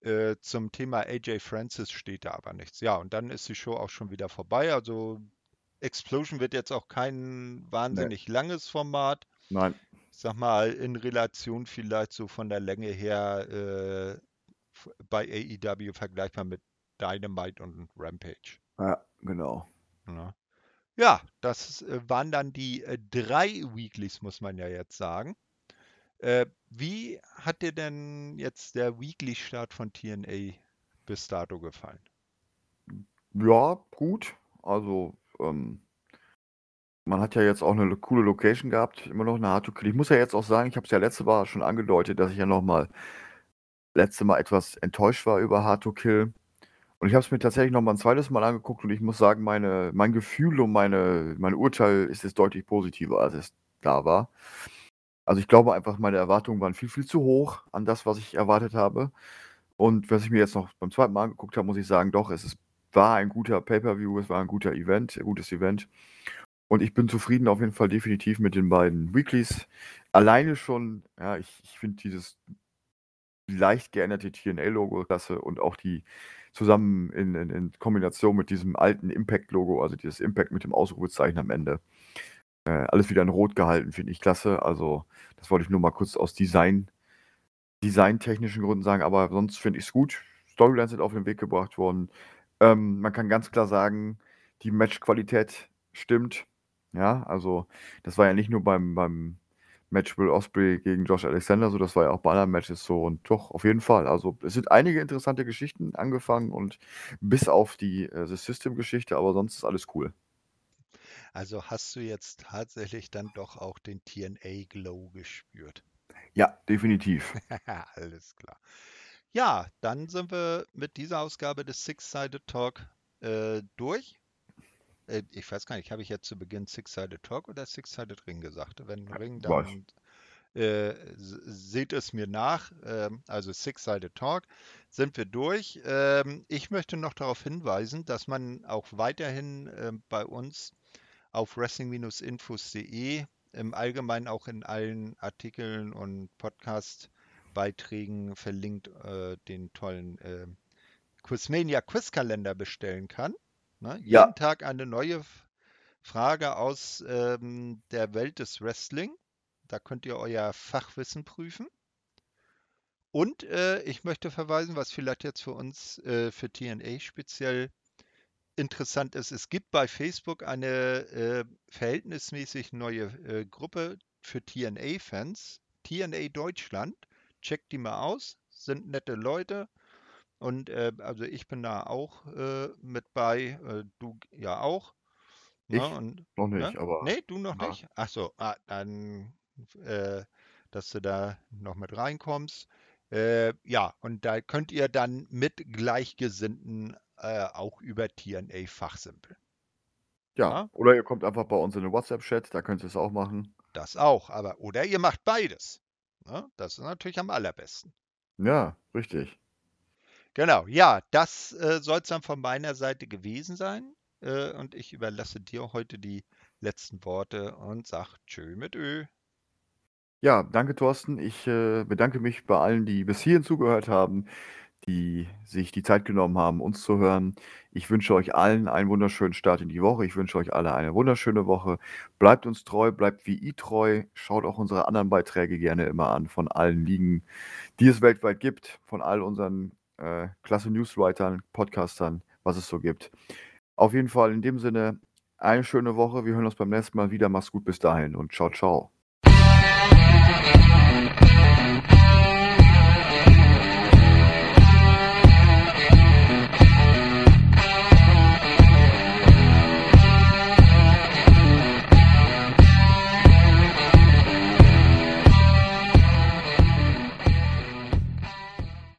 Äh, zum Thema AJ Francis steht da aber nichts. Ja, und dann ist die Show auch schon wieder vorbei. Also Explosion wird jetzt auch kein wahnsinnig nee. langes Format. Nein. Ich sag mal, in Relation vielleicht so von der Länge her äh, bei AEW vergleichbar mit Dynamite und Rampage. Ja, genau. Ja, ja das äh, waren dann die äh, drei Weeklies, muss man ja jetzt sagen. Äh, wie hat dir denn jetzt der Weekly-Start von TNA bis dato gefallen? Ja, gut. Also, ähm, man hat ja jetzt auch eine coole Location gehabt, immer noch eine Hard to Kill. Ich muss ja jetzt auch sagen, ich habe es ja letzte Mal schon angedeutet, dass ich ja noch mal letzte Mal etwas enttäuscht war über Hard to Kill. Und ich habe es mir tatsächlich noch mal 'n zweites Mal angeguckt und ich muss sagen, meine mein Gefühl und meine mein Urteil ist jetzt deutlich positiver, als es da war. Also, ich glaube einfach, meine Erwartungen waren viel, viel zu hoch an das, was ich erwartet habe. Und was ich mir jetzt noch beim zweiten Mal angeguckt habe, muss ich sagen, doch, es ist war ein guter Pay-per-View, es war ein guter Event ein gutes Event. Und ich bin zufrieden auf jeden Fall definitiv mit den beiden Weeklies. Alleine schon ja, ich ich finde dieses leicht geänderte TNA-Logo klasse und auch die zusammen in, in, in Kombination mit diesem alten Impact-Logo, also dieses Impact mit dem Ausrufezeichen am Ende. Äh, alles wieder in Rot gehalten, finde ich klasse. Also, das wollte ich nur mal kurz aus Design, designtechnischen Gründen sagen, aber sonst finde ich es gut. Storylines sind auf den Weg gebracht worden. Ähm, man kann ganz klar sagen, die Matchqualität stimmt. Ja, also das war ja nicht nur beim, beim, Match Will Osprey gegen Josh Alexander, so das war ja auch bei anderen Matches so und doch, auf jeden Fall. Also es sind einige interessante Geschichten angefangen und bis auf die äh, The System-Geschichte, aber sonst ist alles cool. Also hast du jetzt tatsächlich dann doch auch den TNA Glow gespürt? Ja, definitiv. <laughs> Alles klar. Ja, dann sind wir mit dieser Ausgabe des Six-Sided Talk äh, durch. Äh, ich weiß gar nicht, habe ich jetzt zu Beginn Six-Sided Talk oder Six-Sided Ring gesagt? Wenn Ring, dann äh, seht es mir nach. Ähm, also Six-Sided Talk sind wir durch. Ähm, ich möchte noch darauf hinweisen, dass man auch weiterhin äh, bei uns auf wrestling-infos.de im Allgemeinen auch in allen Artikeln und Podcast-Beiträgen verlinkt äh, den tollen äh, Quizmania Quizkalender bestellen kann. Ne? Jeden ja. Tag eine neue Frage aus ähm, der Welt des Wrestling. Da könnt ihr euer Fachwissen prüfen. Und äh, ich möchte verweisen, was vielleicht jetzt für uns, äh, für TNA speziell interessant ist, es gibt bei Facebook eine äh, verhältnismäßig neue äh, Gruppe für TNA-Fans, TNA Deutschland. Checkt die mal aus, sind nette Leute. Und äh, also ich bin da auch äh, mit bei, äh, du ja auch. Ne? Ich und, noch nicht, ne? aber. Nee, du noch ja. nicht? Achso, ah, dann, äh, dass du da noch mit reinkommst. ja, und da könnt ihr dann mit Gleichgesinnten äh, auch über TNA fachsimpeln. Ja, ja, oder ihr kommt einfach bei uns in den WhatsApp-Chat, da könnt ihr es auch machen. Das auch, aber oder ihr macht beides. Ja, ne? das ist natürlich am allerbesten. Ja, richtig. Genau, ja, das äh, soll es dann von meiner Seite gewesen sein. Äh, und ich überlasse dir heute die letzten Worte und sag Tschö mit Ö. Ja, danke Thorsten. Ich äh, bedanke mich bei allen, die bis hierhin zugehört haben die sich die Zeit genommen haben, uns zu hören. Ich wünsche euch allen einen wunderschönen Start in die Woche. Ich wünsche euch alle eine wunderschöne Woche. Bleibt uns treu, bleibt wie i treu. Schaut auch unsere anderen Beiträge gerne immer an von allen Ligen, die es weltweit gibt, von all unseren äh, klasse Newswritern, Podcastern, was es so gibt. Auf jeden Fall in dem Sinne eine schöne Woche. Wir hören uns beim nächsten Mal wieder. Mach's gut bis dahin und ciao, ciao.